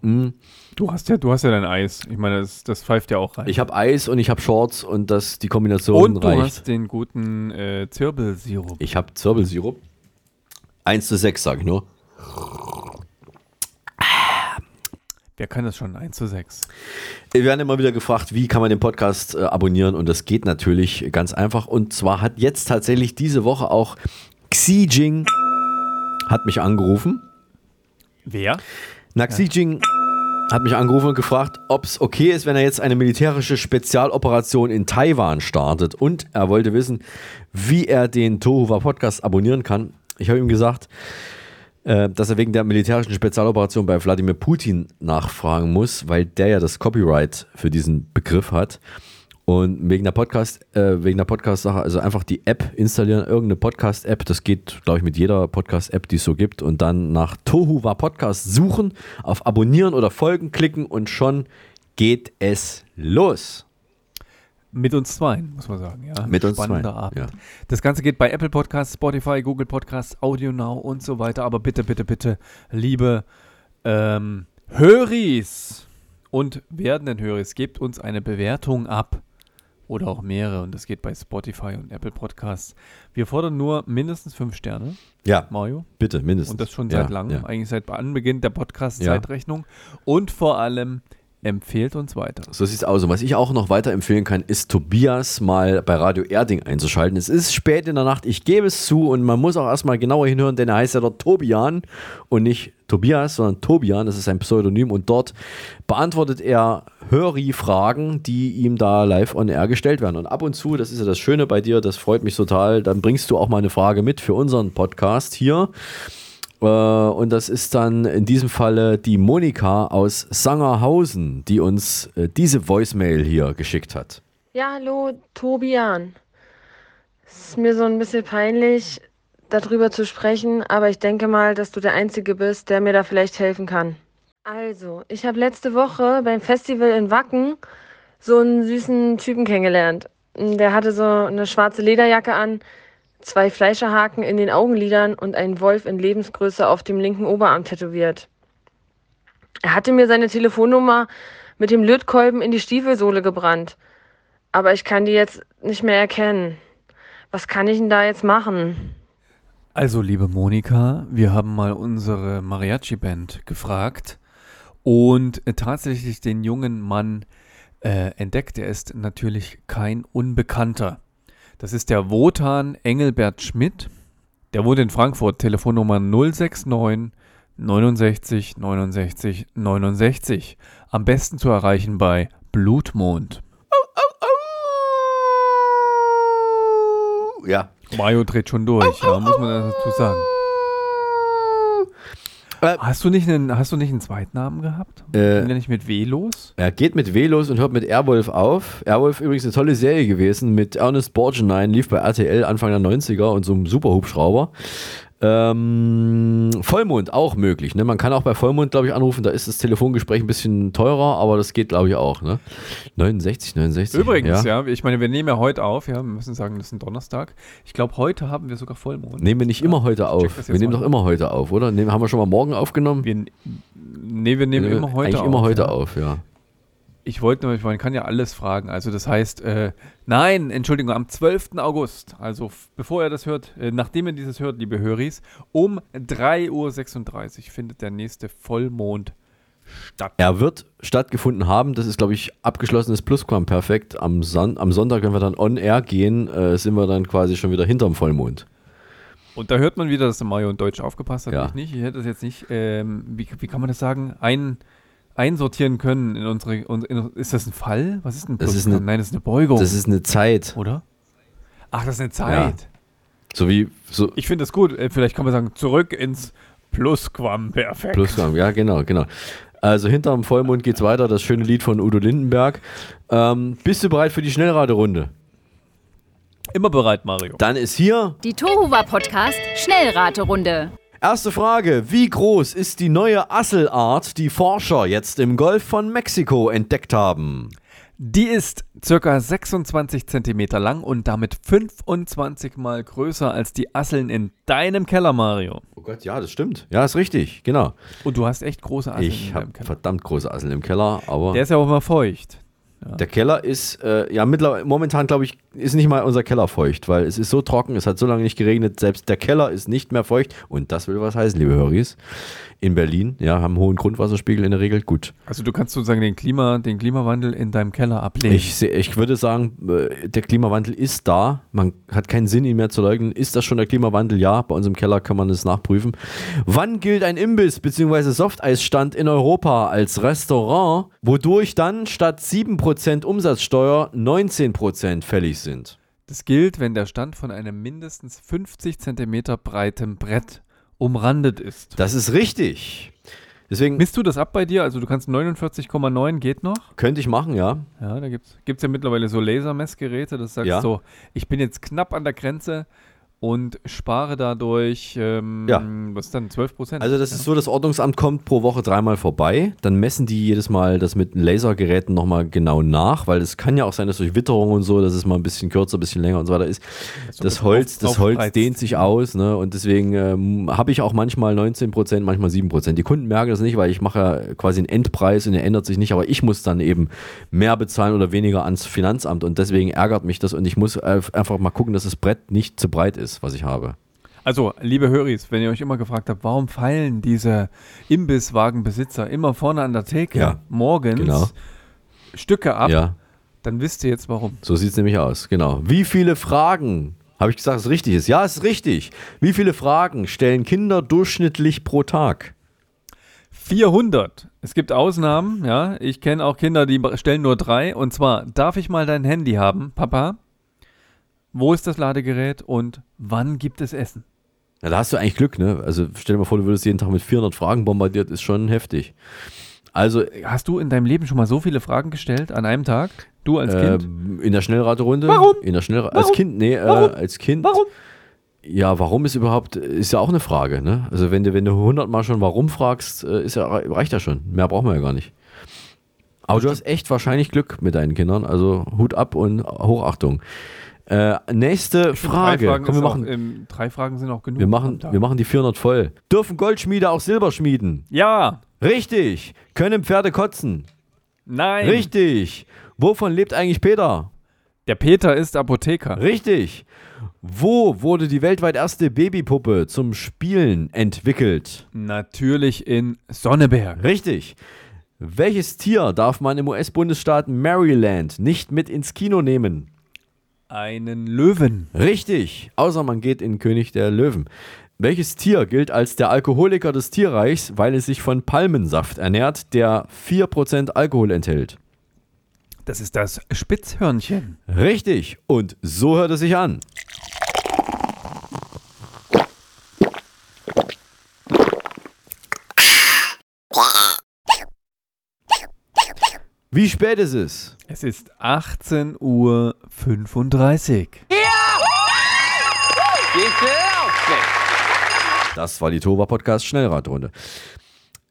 Mhm.
Du hast ja, du hast ja dein Eis. Ich meine, das, das pfeift ja auch rein.
Ich habe Eis und ich habe Shorts und das, die Kombination
Und du
reicht.
hast den guten äh, Zirbelsirup.
Ich habe Zirbelsirup. 1 zu 6, sage ich nur.
Wer kann das schon? 1 zu 6.
Wir werden immer wieder gefragt, wie kann man den Podcast äh, abonnieren und das geht natürlich ganz einfach. Und zwar hat jetzt tatsächlich diese Woche auch Xi Jing hat mich angerufen.
Wer?
Na, Xi Jing hat mich angerufen und gefragt, ob es okay ist, wenn er jetzt eine militärische Spezialoperation in Taiwan startet. Und er wollte wissen, wie er den Tohuwa Podcast abonnieren kann. Ich habe ihm gesagt, äh, dass er wegen der militärischen Spezialoperation bei Wladimir Putin nachfragen muss, weil der ja das Copyright für diesen Begriff hat. Und wegen der Podcast, äh, wegen der Podcast-Sache, also einfach die App installieren, irgendeine Podcast-App, das geht, glaube ich, mit jeder Podcast-App, die es so gibt, und dann nach Tohuwa Podcast suchen, auf Abonnieren oder Folgen klicken und schon geht es los.
Mit uns zwei, muss man sagen. Ja.
Mit uns
Spannender
zwei,
Abend.
ja.
Das Ganze geht bei Apple Podcasts, Spotify, Google Podcasts, Audio Now und so weiter. Aber bitte, bitte, bitte, liebe ähm, Höris und werdenden Höris, gebt uns eine Bewertung ab. Oder auch mehrere. Und das geht bei Spotify und Apple Podcasts. Wir fordern nur mindestens fünf Sterne.
Ja.
Mario.
Bitte, mindestens.
Und das schon
Ja,
seit langem,
ja.
eigentlich seit Anbeginn der
Ja.
Podcast-Zeitrechnung. Und vor allem empfehlt uns weiter.
So sieht's aus. Und was ich auch noch weiter empfehlen kann, ist Tobias mal bei Radio Erding einzuschalten. Es ist spät in der Nacht, ich gebe es zu und man muss auch erstmal genauer hinhören, denn er heißt ja dort Tobian und nicht Tobias, sondern Tobian, das ist ein Pseudonym und dort beantwortet er Höri-Fragen, die ihm da live on air gestellt werden. Und ab und zu, das ist ja das Schöne bei dir, das freut mich total, dann bringst du auch mal eine Frage mit für unseren Podcast hier. Äh, Und das ist dann in diesem Falle die Monika aus Sangerhausen, die uns äh, diese Voicemail hier geschickt hat.
Ja, hallo, Tobian. Es ist mir so ein bisschen peinlich, darüber zu sprechen, aber ich denke mal, dass du der Einzige bist, der mir da vielleicht helfen kann. Also, ich habe letzte Woche beim Festival in Wacken so einen süßen Typen kennengelernt. Der hatte so eine schwarze Lederjacke an, zwei Fleischerhaken in den Augenlidern und einen Wolf in Lebensgröße auf dem linken Oberarm tätowiert. Er hatte mir seine Telefonnummer mit dem Lötkolben in die Stiefelsohle gebrannt. Aber ich kann die jetzt nicht mehr erkennen. Was kann ich denn da jetzt machen?
Also, liebe Monika, wir haben mal unsere Mariachi-Band gefragt und tatsächlich den jungen Mann äh, entdeckt. Er ist natürlich kein Unbekannter. Das ist der Wotan Engelbert Schmidt. Der wohnt in Frankfurt, Telefonnummer 069 69 69 69. Am besten zu erreichen bei Blutmond.
Ja.
Mario dreht schon durch, ja, muss man dazu sagen. Hast, du nicht einen, hast du nicht einen Zweitnamen gehabt?
Äh,
Ging der nicht mit W los?
Er geht mit W los und hört mit Airwolf auf. Airwolf übrigens eine tolle Serie gewesen mit Ernest Borgnine, lief bei RTL Anfang der 90er und so einem Superhubschrauber. Ähm, Vollmond auch möglich. Ne? Man kann auch bei Vollmond, glaube ich, anrufen. Da ist das Telefongespräch ein bisschen teurer, aber das geht, glaube ich, auch. Ne? 69, 69.
Übrigens, ja. ich meine, wir nehmen ja heute auf, ja, wir müssen sagen, das ist ein Donnerstag. Ich glaube, heute haben wir sogar Vollmond.
Nehmen wir nicht immer heute auf. Wir nehmen doch immer heute auf, oder? Nehmen, haben wir schon mal morgen aufgenommen?
Wir, nee, wir nehmen immer heute
Eigentlich
auf.
immer heute
ja.
auf, ja.
Ich wollte nur, man kann ja alles fragen. Also das heißt, äh, nein, Entschuldigung, am 12. August, also bevor ihr das hört, äh, nachdem ihr dieses hört, liebe Höris, um 3.36 Uhr findet der nächste Vollmond statt.
Er wird stattgefunden haben. Das ist, glaube ich, abgeschlossenes Plusquamperfekt. Am, Son am Sonntag, wenn wir dann on air gehen, äh, sind wir dann quasi schon wieder hinterm Vollmond.
Und da hört man wieder, dass der Mario in Deutsch aufgepasst hat.
Ja.
Ich nicht. Ich hätte das jetzt nicht, ähm, wie, wie kann man das sagen, ein, einsortieren können in unsere, un- in, ist das ein Fall? Was ist ein
Das ist eine-
Nein, das ist eine Beugung.
Das ist eine Zeit.
Oder? Ach, das ist eine Zeit.
So wie so
Ich finde das gut. Äh, Vielleicht kann man sagen, zurück ins Plusquamperfekt.
Plusquam, ja, genau, genau. Also hinterm Vollmond geht's weiter, das schöne Lied von Udo Lindenberg. Ähm, bist du bereit für die Schnellraterunde?
Immer bereit, Mario.
Dann ist hier
Die Tohuwa Podcast Schnellraterunde.
Erste Frage. Wie groß ist die neue Asselart, die Forscher jetzt im Golf von Mexiko entdeckt haben?
Die ist circa 26 Zentimeter lang und damit 25 mal größer als die Asseln in deinem Keller, Mario.
Oh Gott, ja, das stimmt. Ja, ist richtig, genau.
Und du hast echt große Asseln
Ich
in
habe
deinem Keller.
verdammt große Asseln im Keller, aber
Der ist ja auch immer feucht.
Der Keller ist, äh, ja, mittlerweile, momentan glaube ich, ist nicht mal unser Keller feucht, weil es ist so trocken, es hat so lange nicht geregnet, selbst der Keller ist nicht mehr feucht und das will was heißen, liebe Höris. In Berlin, ja, haben einen hohen Grundwasserspiegel in der Regel, gut.
Also du kannst sozusagen den, Klima, den Klimawandel in deinem Keller ablehnen.
Ich, ich würde sagen, äh, der Klimawandel ist da. Man hat keinen Sinn, ihn mehr zu leugnen. Ist das schon der Klimawandel? Ja, bei uns im Keller kann man es nachprüfen. Wann gilt ein Imbiss bzw. Softeisstand in Europa als Restaurant, wodurch dann statt 7% Umsatzsteuer 19% fällig sind?
Das gilt, wenn der Stand von einem mindestens 50 Zentimeter breiten Brett umrandet ist.
Das ist richtig. Deswegen
Misst du das ab bei dir? Also du kannst 49,9 geht noch?
könnte ich machen, ja.
Ja, da gibt es ja mittlerweile so Lasermessgeräte, das sagt
Ja.
so, ich bin jetzt knapp an der Grenze und spare dadurch, ähm,
Ja.
was ist dann, 12 Prozent?
Also das ist so, das Ordnungsamt kommt pro Woche dreimal vorbei, dann messen die jedes Mal das mit Lasergeräten nochmal genau nach, weil es kann ja auch sein, dass durch Witterung und so, dass es mal ein bisschen kürzer, ein bisschen länger und so weiter ist. Das Holz, das Holz dehnt sich aus ne? und deswegen ähm, habe ich auch manchmal 19 Prozent, manchmal 7 Prozent. Die Kunden merken das nicht, weil ich mache ja quasi einen Endpreis und der ändert sich nicht, aber ich muss dann eben mehr bezahlen oder weniger ans Finanzamt und deswegen ärgert mich das und ich muss einfach mal gucken, dass das Brett nicht zu breit ist, was ich habe.
Also, liebe Höris, wenn ihr euch immer gefragt habt, warum feilen diese Imbisswagenbesitzer immer vorne an der Theke
Ja,
morgens
genau.
Stücke ab,
Ja.
dann wisst ihr jetzt warum.
So sieht es nämlich aus, genau. Wie viele Fragen, habe ich gesagt, es richtig ist? Ja, es ist richtig. Wie viele Fragen stellen Kinder durchschnittlich pro Tag?
400. Es gibt Ausnahmen, ja. Ich kenne auch Kinder, die stellen nur drei. Und zwar, darf ich mal dein Handy haben, Papa? Wo ist das Ladegerät und wann gibt es Essen?
Ja, da hast du eigentlich Glück, ne? Also stell dir mal vor, du würdest jeden Tag mit 400 Fragen bombardiert, ist schon heftig. Also,
Hast du in deinem Leben schon mal so viele Fragen gestellt an einem Tag? Du als Kind?
ähm, in der Schnellraterunde?
Warum?
In der Schnellra als
Warum?
Kind, nee, äh,
Warum?
als Kind.
Warum?
Ja, warum ist überhaupt, ist ja auch eine Frage, ne? Also wenn du, wenn du 100 Mal schon warum fragst, äh, ist ja, reicht ja schon. Mehr brauchen wir ja gar nicht. Aber du hast echt wahrscheinlich Glück mit deinen Kindern, also Hut ab und Hochachtung. Äh, nächste Frage.
Drei Fragen,
Komm, wir
ist auch,
machen,
ähm, drei Fragen sind auch genug.
wir, machen, wir machen die 400 voll. Dürfen Goldschmiede auch Silber schmieden?
Ja.
Richtig. Können Pferde kotzen?
Nein.
Richtig. Wovon lebt eigentlich Peter?
Der Peter ist Apotheker.
Richtig. Wo wurde die weltweit erste Babypuppe zum Spielen entwickelt?
Natürlich in Sonneberg.
Richtig. Welches Tier darf man im US-Bundesstaat Maryland nicht mit ins Kino nehmen?
Einen Löwen.
Richtig. Außer man geht in König der Löwen. Welches Tier gilt als der Alkoholiker des Tierreichs, weil es sich von Palmensaft ernährt, der 4% Alkohol enthält?
Das ist das Spitzhörnchen.
Richtig. Und so hört es sich an. Wie spät ist es?
Es ist 18.35 Uhr.
Das war die Tova Podcast Schnellradrunde.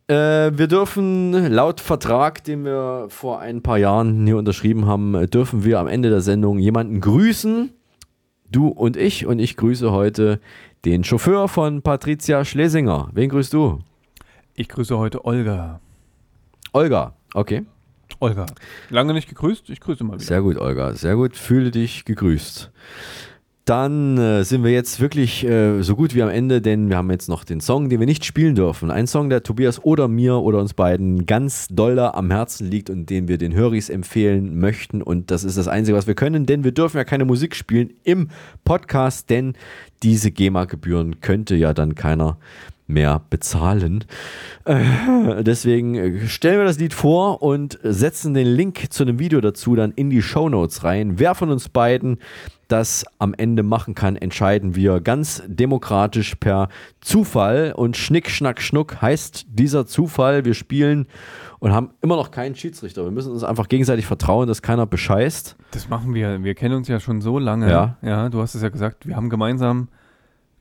Äh, wir dürfen laut Vertrag, den wir vor ein paar Jahren hier unterschrieben haben, dürfen wir am Ende der Sendung jemanden grüßen. Du und ich. Und ich grüße heute den Chauffeur von Patricia Schlesinger. Wen grüßt du?
Ich grüße heute Olga.
Olga. Okay.
Olga. Lange nicht gegrüßt, ich grüße mal wieder.
Sehr gut, Olga. Sehr gut. Fühle dich gegrüßt. Dann äh, sind wir jetzt wirklich äh, so gut wie am Ende, denn wir haben jetzt noch den Song, den wir nicht spielen dürfen. Ein Song, der Tobias oder mir oder uns beiden ganz doller am Herzen liegt und den wir den Höris empfehlen möchten. Und das ist das Einzige, was wir können, denn wir dürfen ja keine Musik spielen im Podcast, denn diese GEMA-Gebühren könnte ja dann keiner mehr bezahlen. Äh, deswegen äh, stellen wir das Lied vor und setzen den Link zu einem Video dazu dann in die Shownotes rein. Wer von uns beiden das am Ende machen kann, entscheiden wir ganz demokratisch per Zufall. Und Schnick, Schnack, Schnuck heißt dieser Zufall. Wir spielen und haben immer noch keinen Schiedsrichter. Wir müssen uns einfach gegenseitig vertrauen, dass keiner bescheißt.
Das machen wir. Wir kennen uns ja schon so lange.
Ja.
Ja, du hast es ja gesagt, wir haben gemeinsam,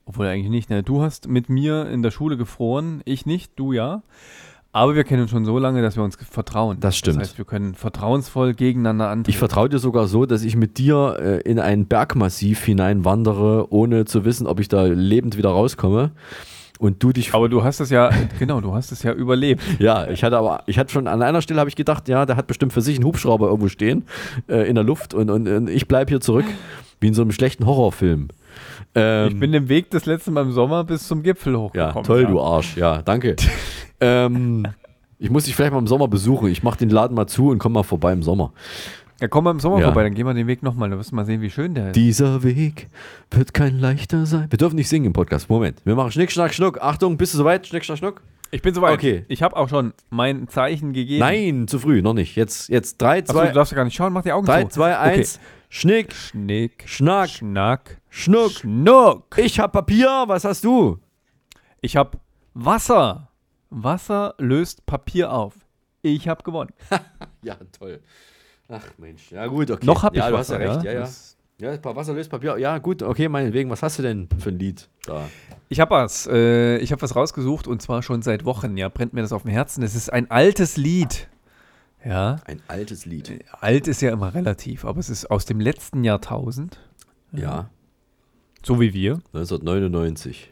obwohl eigentlich nicht, ne? Du hast mit mir in der Schule gefroren, ich nicht, du ja. Aber wir kennen uns schon so lange, dass wir uns vertrauen.
Das stimmt.
Das heißt, wir können vertrauensvoll gegeneinander antreten.
Ich vertraue dir sogar so, dass ich mit dir äh, in ein Bergmassiv hineinwandere, ohne zu wissen, ob ich da lebend wieder rauskomme. Und du dich.
Aber du hast es ja, genau, du hast es ja überlebt.
Ja, ich hatte aber, ich hatte schon an einer Stelle habe ich gedacht, ja, der hat bestimmt für sich einen Hubschrauber irgendwo stehen äh, in der Luft und, und, und ich bleibe hier zurück, wie in so einem schlechten Horrorfilm. Ähm,
ich bin den Weg des letzten Mal im Sommer bis zum Gipfel
ja,
hochgekommen.
toll, du Arsch. Ja, danke. ähm, ich muss dich vielleicht mal im Sommer besuchen. Ich mache den Laden mal zu und komm mal vorbei im Sommer.
Ja, komm mal im Sommer
Ja.
vorbei, dann gehen wir den Weg nochmal. Dann wirst du mal sehen, wie schön der ist.
Dieser Weg wird kein leichter sein. Wir dürfen nicht singen im Podcast. Moment. Wir machen Schnick, Schnack, Schnuck. Achtung, bist du soweit? Schnick, Schnack, Schnuck.
Ich bin soweit.
Okay.
Ich habe auch schon mein Zeichen gegeben.
Nein, zu früh, noch nicht. Jetzt, jetzt 3,
Achso,
2,
du darfst ja gar nicht schauen, mach die Augen
3,
zu.
2, 1. Schnick,
Schnick,
Schnack,
Schnack,
Schnuck.
Schnuck.
Ich hab Papier, was hast du?
Ich habe Wasser. Wasser löst Papier auf. Ich habe gewonnen.
Ja, toll. Ach Mensch, ja gut, okay.
Noch hab
ja,
ich
du
Wasser,
hast ja recht,
ja?
ja, ja. Wasser löst Papier. Ja, gut, okay, meinetwegen. Was hast du denn für ein Lied da?
Ich habe was. Äh, ich habe was rausgesucht und zwar schon seit Wochen. Ja, brennt mir das auf dem Herzen. Es ist ein altes Lied. Ja.
Ein altes Lied.
Äh, Alt ist ja immer relativ, aber es ist aus dem letzten Jahrtausend.
Ja.
So wie wir.
1999.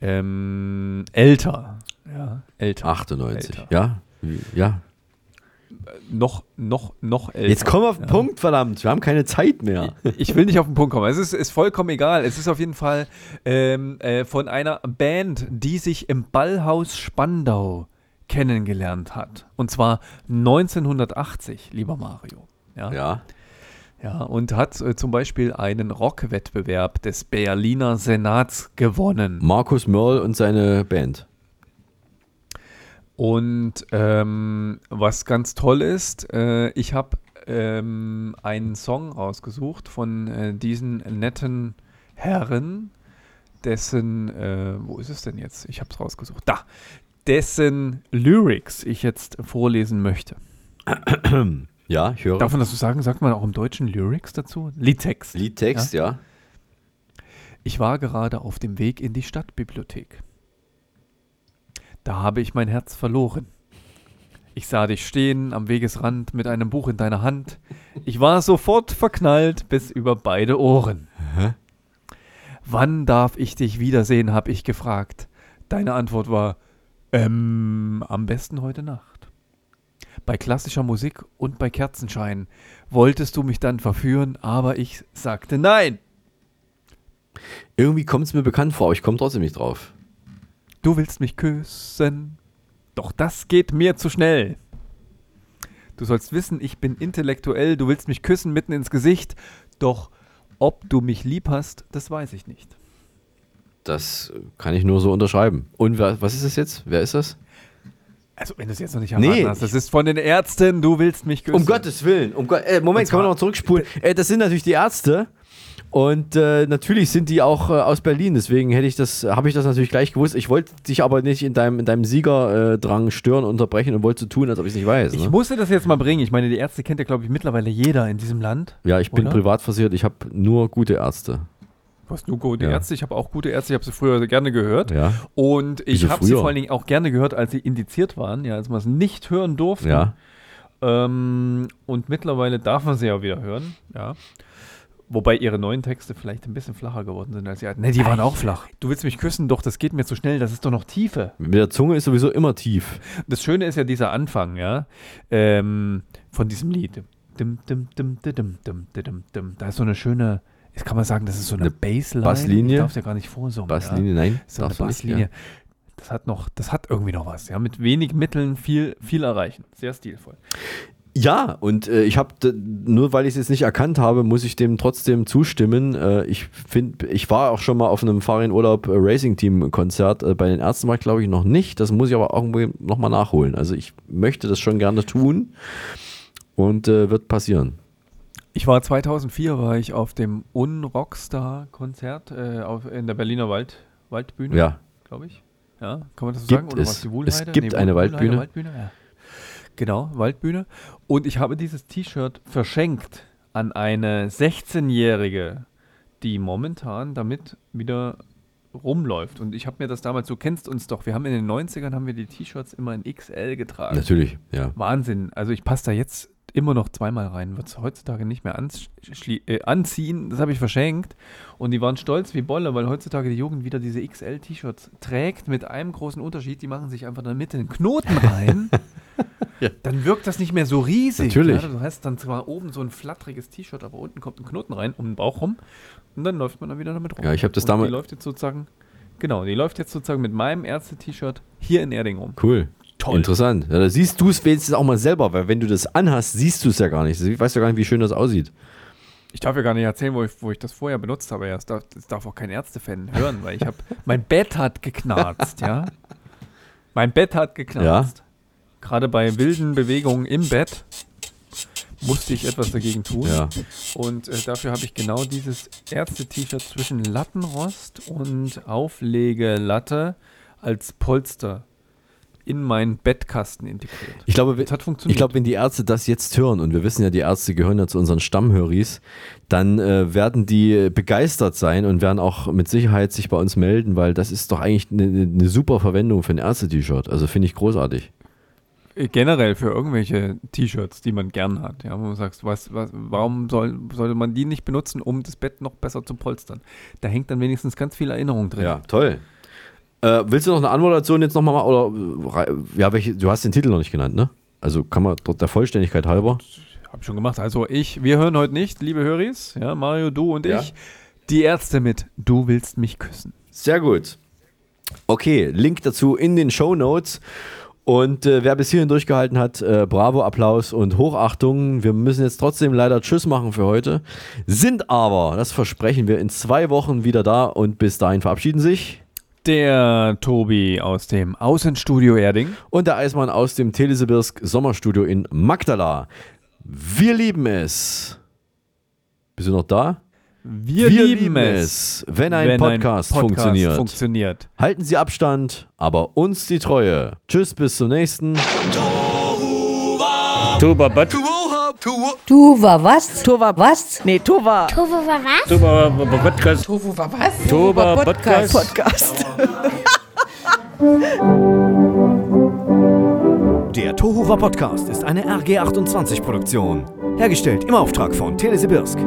Ähm, älter. Ja, älter.
98.
Älter.
Ja. Ja.
Noch, noch, noch älter.
Jetzt komm auf den
ja.
Punkt, verdammt. Wir haben keine Zeit mehr.
Ich will nicht auf den Punkt kommen. Es ist, ist vollkommen egal. Es ist auf jeden Fall ähm, äh, von einer Band, die sich im Ballhaus Spandau kennengelernt hat. Und zwar 1980, lieber Mario. Ja.
Ja.
Ja, und hat äh, zum Beispiel einen Rockwettbewerb des Berliner Senats gewonnen.
Markus Mörl und seine Band.
Und ähm, was ganz toll ist, äh, ich habe ähm, einen Song rausgesucht von äh, diesen netten Herren, dessen, äh, wo ist es denn jetzt? Ich habe es rausgesucht. Da, dessen Lyrics ich jetzt vorlesen möchte.
Ja, ich höre.
Darf man das so sagen? Sagt man auch im Deutschen Lyrics dazu? Liedtext.
Liedtext, ja.
Ich war gerade auf dem Weg in die Stadtbibliothek. Da habe ich mein Herz verloren. Ich sah dich stehen am Wegesrand mit einem Buch in deiner Hand. Ich war sofort verknallt bis über beide Ohren.
Hä?
Wann darf ich dich wiedersehen, habe ich gefragt. Deine Antwort war, ähm, am besten heute Nacht. Bei klassischer Musik und bei Kerzenschein wolltest du mich dann verführen, aber ich sagte nein.
Irgendwie kommt es mir bekannt vor, aber ich komme trotzdem nicht drauf.
Du willst mich küssen, doch das geht mir zu schnell. Du sollst wissen, ich bin intellektuell, du willst mich küssen mitten ins Gesicht, doch ob du mich lieb hast, das weiß ich nicht.
Das kann ich nur so unterschreiben. Und wer, was ist das jetzt? Wer ist das?
Also, wenn du es jetzt noch nicht erraten
Nee.
hast, das ist von den Ärzten, du willst mich küssen.
Um Gottes Willen. Um Gott, äh, Moment,
Und
können wir
zwar-
noch zurückspulen. Äh, das sind natürlich die Ärzte. Und äh, natürlich sind die auch äh, aus Berlin, deswegen hätte ich das, habe ich das natürlich gleich gewusst. Ich wollte dich aber nicht in deinem, in deinem Siegerdrang stören, unterbrechen und wollte so tun, als ob ich es nicht weiß.
Ich
Ne?
musste das jetzt mal bringen. Ich meine, die Ärzte kennt ja, glaube ich, mittlerweile jeder in diesem Land.
Ja, ich bin
oder?
privat versichert, ich habe nur gute Ärzte.
Du hast nur gute
Ja.
Ärzte. Ich habe auch gute Ärzte. Ich habe sie früher gerne gehört.
Ja.
Und ich habe sie vor allen Dingen auch gerne gehört, als sie indiziert waren, ja, als man es nicht hören durfte.
Ja.
Ähm, und mittlerweile darf man sie ja wieder hören, ja. Wobei ihre neuen Texte vielleicht ein bisschen flacher geworden sind als die alten. Ne, die waren auch flach. Du willst mich küssen, doch das geht mir zu schnell, das ist doch noch Tiefe.
Mit der Zunge ist sowieso immer tief.
Das Schöne ist ja dieser Anfang, ja, ähm, von diesem Lied. Dim, dim, dim, dim, dim, dim, dim, dim. Da ist so eine schöne, jetzt kann man sagen, das ist so eine, Bassline.
Basslinie?
Ich darf ja gar nicht vorsummen.
Basslinie,
ja.
nein,
So eine
du nicht,
Basslinie.
ja.
Das hat noch, das hat irgendwie noch was, ja. Mit wenig Mitteln viel, viel erreichen. Sehr stilvoll.
Ja, und äh, ich habe, nur weil ich es jetzt nicht erkannt habe, muss ich dem trotzdem zustimmen. Äh, ich finde, ich war auch schon mal auf einem Fahrradurlaub äh, Racing Team Konzert. Äh, bei den Ärzten war ich glaube ich noch nicht. Das muss ich aber irgendwie nochmal nachholen. Also ich möchte das schon gerne tun und äh, wird passieren.
Ich war 2004 war ich auf dem Unrockstar-Konzert äh, in der Berliner Wald, Waldbühne,
Ja.
glaube ich. Ja, kann man das so
Gibt
sagen? Oder
es. Es gibt eine
Wuhl-
Waldbühne.
Waldbühne, ja. Genau, Waldbühne. Und ich habe dieses T-Shirt verschenkt an eine 16-Jährige, die momentan damit wieder rumläuft. Und ich habe mir das damals, du kennst uns doch, wir haben in den 90ern haben wir die T-Shirts immer in XL getragen.
Natürlich, ja.
Wahnsinn. Also ich passe da jetzt immer noch zweimal rein. Wird es heutzutage nicht mehr äh, anziehen. Das habe ich verschenkt. Und die waren stolz wie Bolle, weil heutzutage die Jugend wieder diese XL-T-Shirts trägt mit einem großen Unterschied. Die machen sich einfach in der Mitte einen Knoten rein. Dann wirkt das nicht mehr so riesig.
Natürlich.
Ja? Du hast dann zwar oben so ein flatteriges T-Shirt, aber unten kommt ein Knoten rein, um den Bauch rum. Und dann läuft man dann wieder damit rum.
Ja, ich hab das damals-
Die läuft jetzt sozusagen, genau, die läuft jetzt sozusagen mit meinem Ärzte-T-Shirt hier in Erding rum.
Cool.
Toll.
Interessant. Ja, da siehst du es wenigstens auch mal selber, weil wenn du das anhast, siehst du es ja gar nicht. Du weißt ja gar nicht, wie schön das aussieht.
Ich darf ja gar nicht erzählen, wo ich, wo ich das vorher benutzt habe. Ja, das, darf, das darf auch kein Ärztefan hören, weil ich habe. mein Bett hat geknarzt, ja. Mein Bett hat geknarzt. Gerade bei wilden Bewegungen im Bett musste ich etwas dagegen tun.
Ja.
Und äh, dafür habe ich genau dieses Ärzte-T-Shirt zwischen Lattenrost und Auflegelatte als Polster in meinen Bettkasten integriert.
Ich glaube,
das hat
ich
funktioniert.
glaube, wenn die Ärzte das jetzt hören, und wir wissen ja, die Ärzte gehören ja zu unseren Stammhöris, dann äh, werden die begeistert sein und werden auch mit Sicherheit sich bei uns melden, weil das ist doch eigentlich eine, eine super Verwendung für ein Ärzte-T-Shirt. Also finde ich großartig.
Äh, Generell für irgendwelche T-Shirts, die man gern hat. Ja, wo du sagst, was, was, warum soll, sollte man die nicht benutzen, um das Bett noch besser zu polstern? Da hängt dann wenigstens ganz viel Erinnerung drin.
Ja, toll. Äh, willst du noch eine Anmoderation jetzt nochmal machen? Oder, äh, ja, welche, du hast den Titel noch nicht genannt, ne? Also kann man dort der Vollständigkeit halber.
Hab ich schon gemacht. Also ich, wir hören heute nicht, liebe Höris, ja, Mario, du und
Ja.
ich, die Ärzte mit Du willst mich küssen.
Sehr gut. Okay, Link dazu in den Show Notes. Und äh, wer bis hierhin durchgehalten hat, äh, bravo, Applaus und Hochachtung. Wir müssen jetzt trotzdem leider Tschüss machen für heute. Sind aber, das versprechen wir, in zwei Wochen wieder da und bis dahin verabschieden sich.
Der Tobi aus dem Außenstudio Erding.
Und der Eismann aus dem Telesibirsk Sommerstudio in Magdala. Wir lieben es. Bist du noch da?
Wir, lieben es,
wenn ein Podcast, funktioniert.
funktioniert.
Halten Sie Abstand, aber uns die Treue. Tschüss, bis zum nächsten.
Tuba Bad.
Tuva was? Tuva was? Nee, Tuva.
Tovo war was?
Tuba Podcast.
Tuva war was?
Tuba Podcast.
Podcast.
Der Tohuwa Podcast ist eine RG28-Produktion. Hergestellt im Auftrag von Telesibirsk.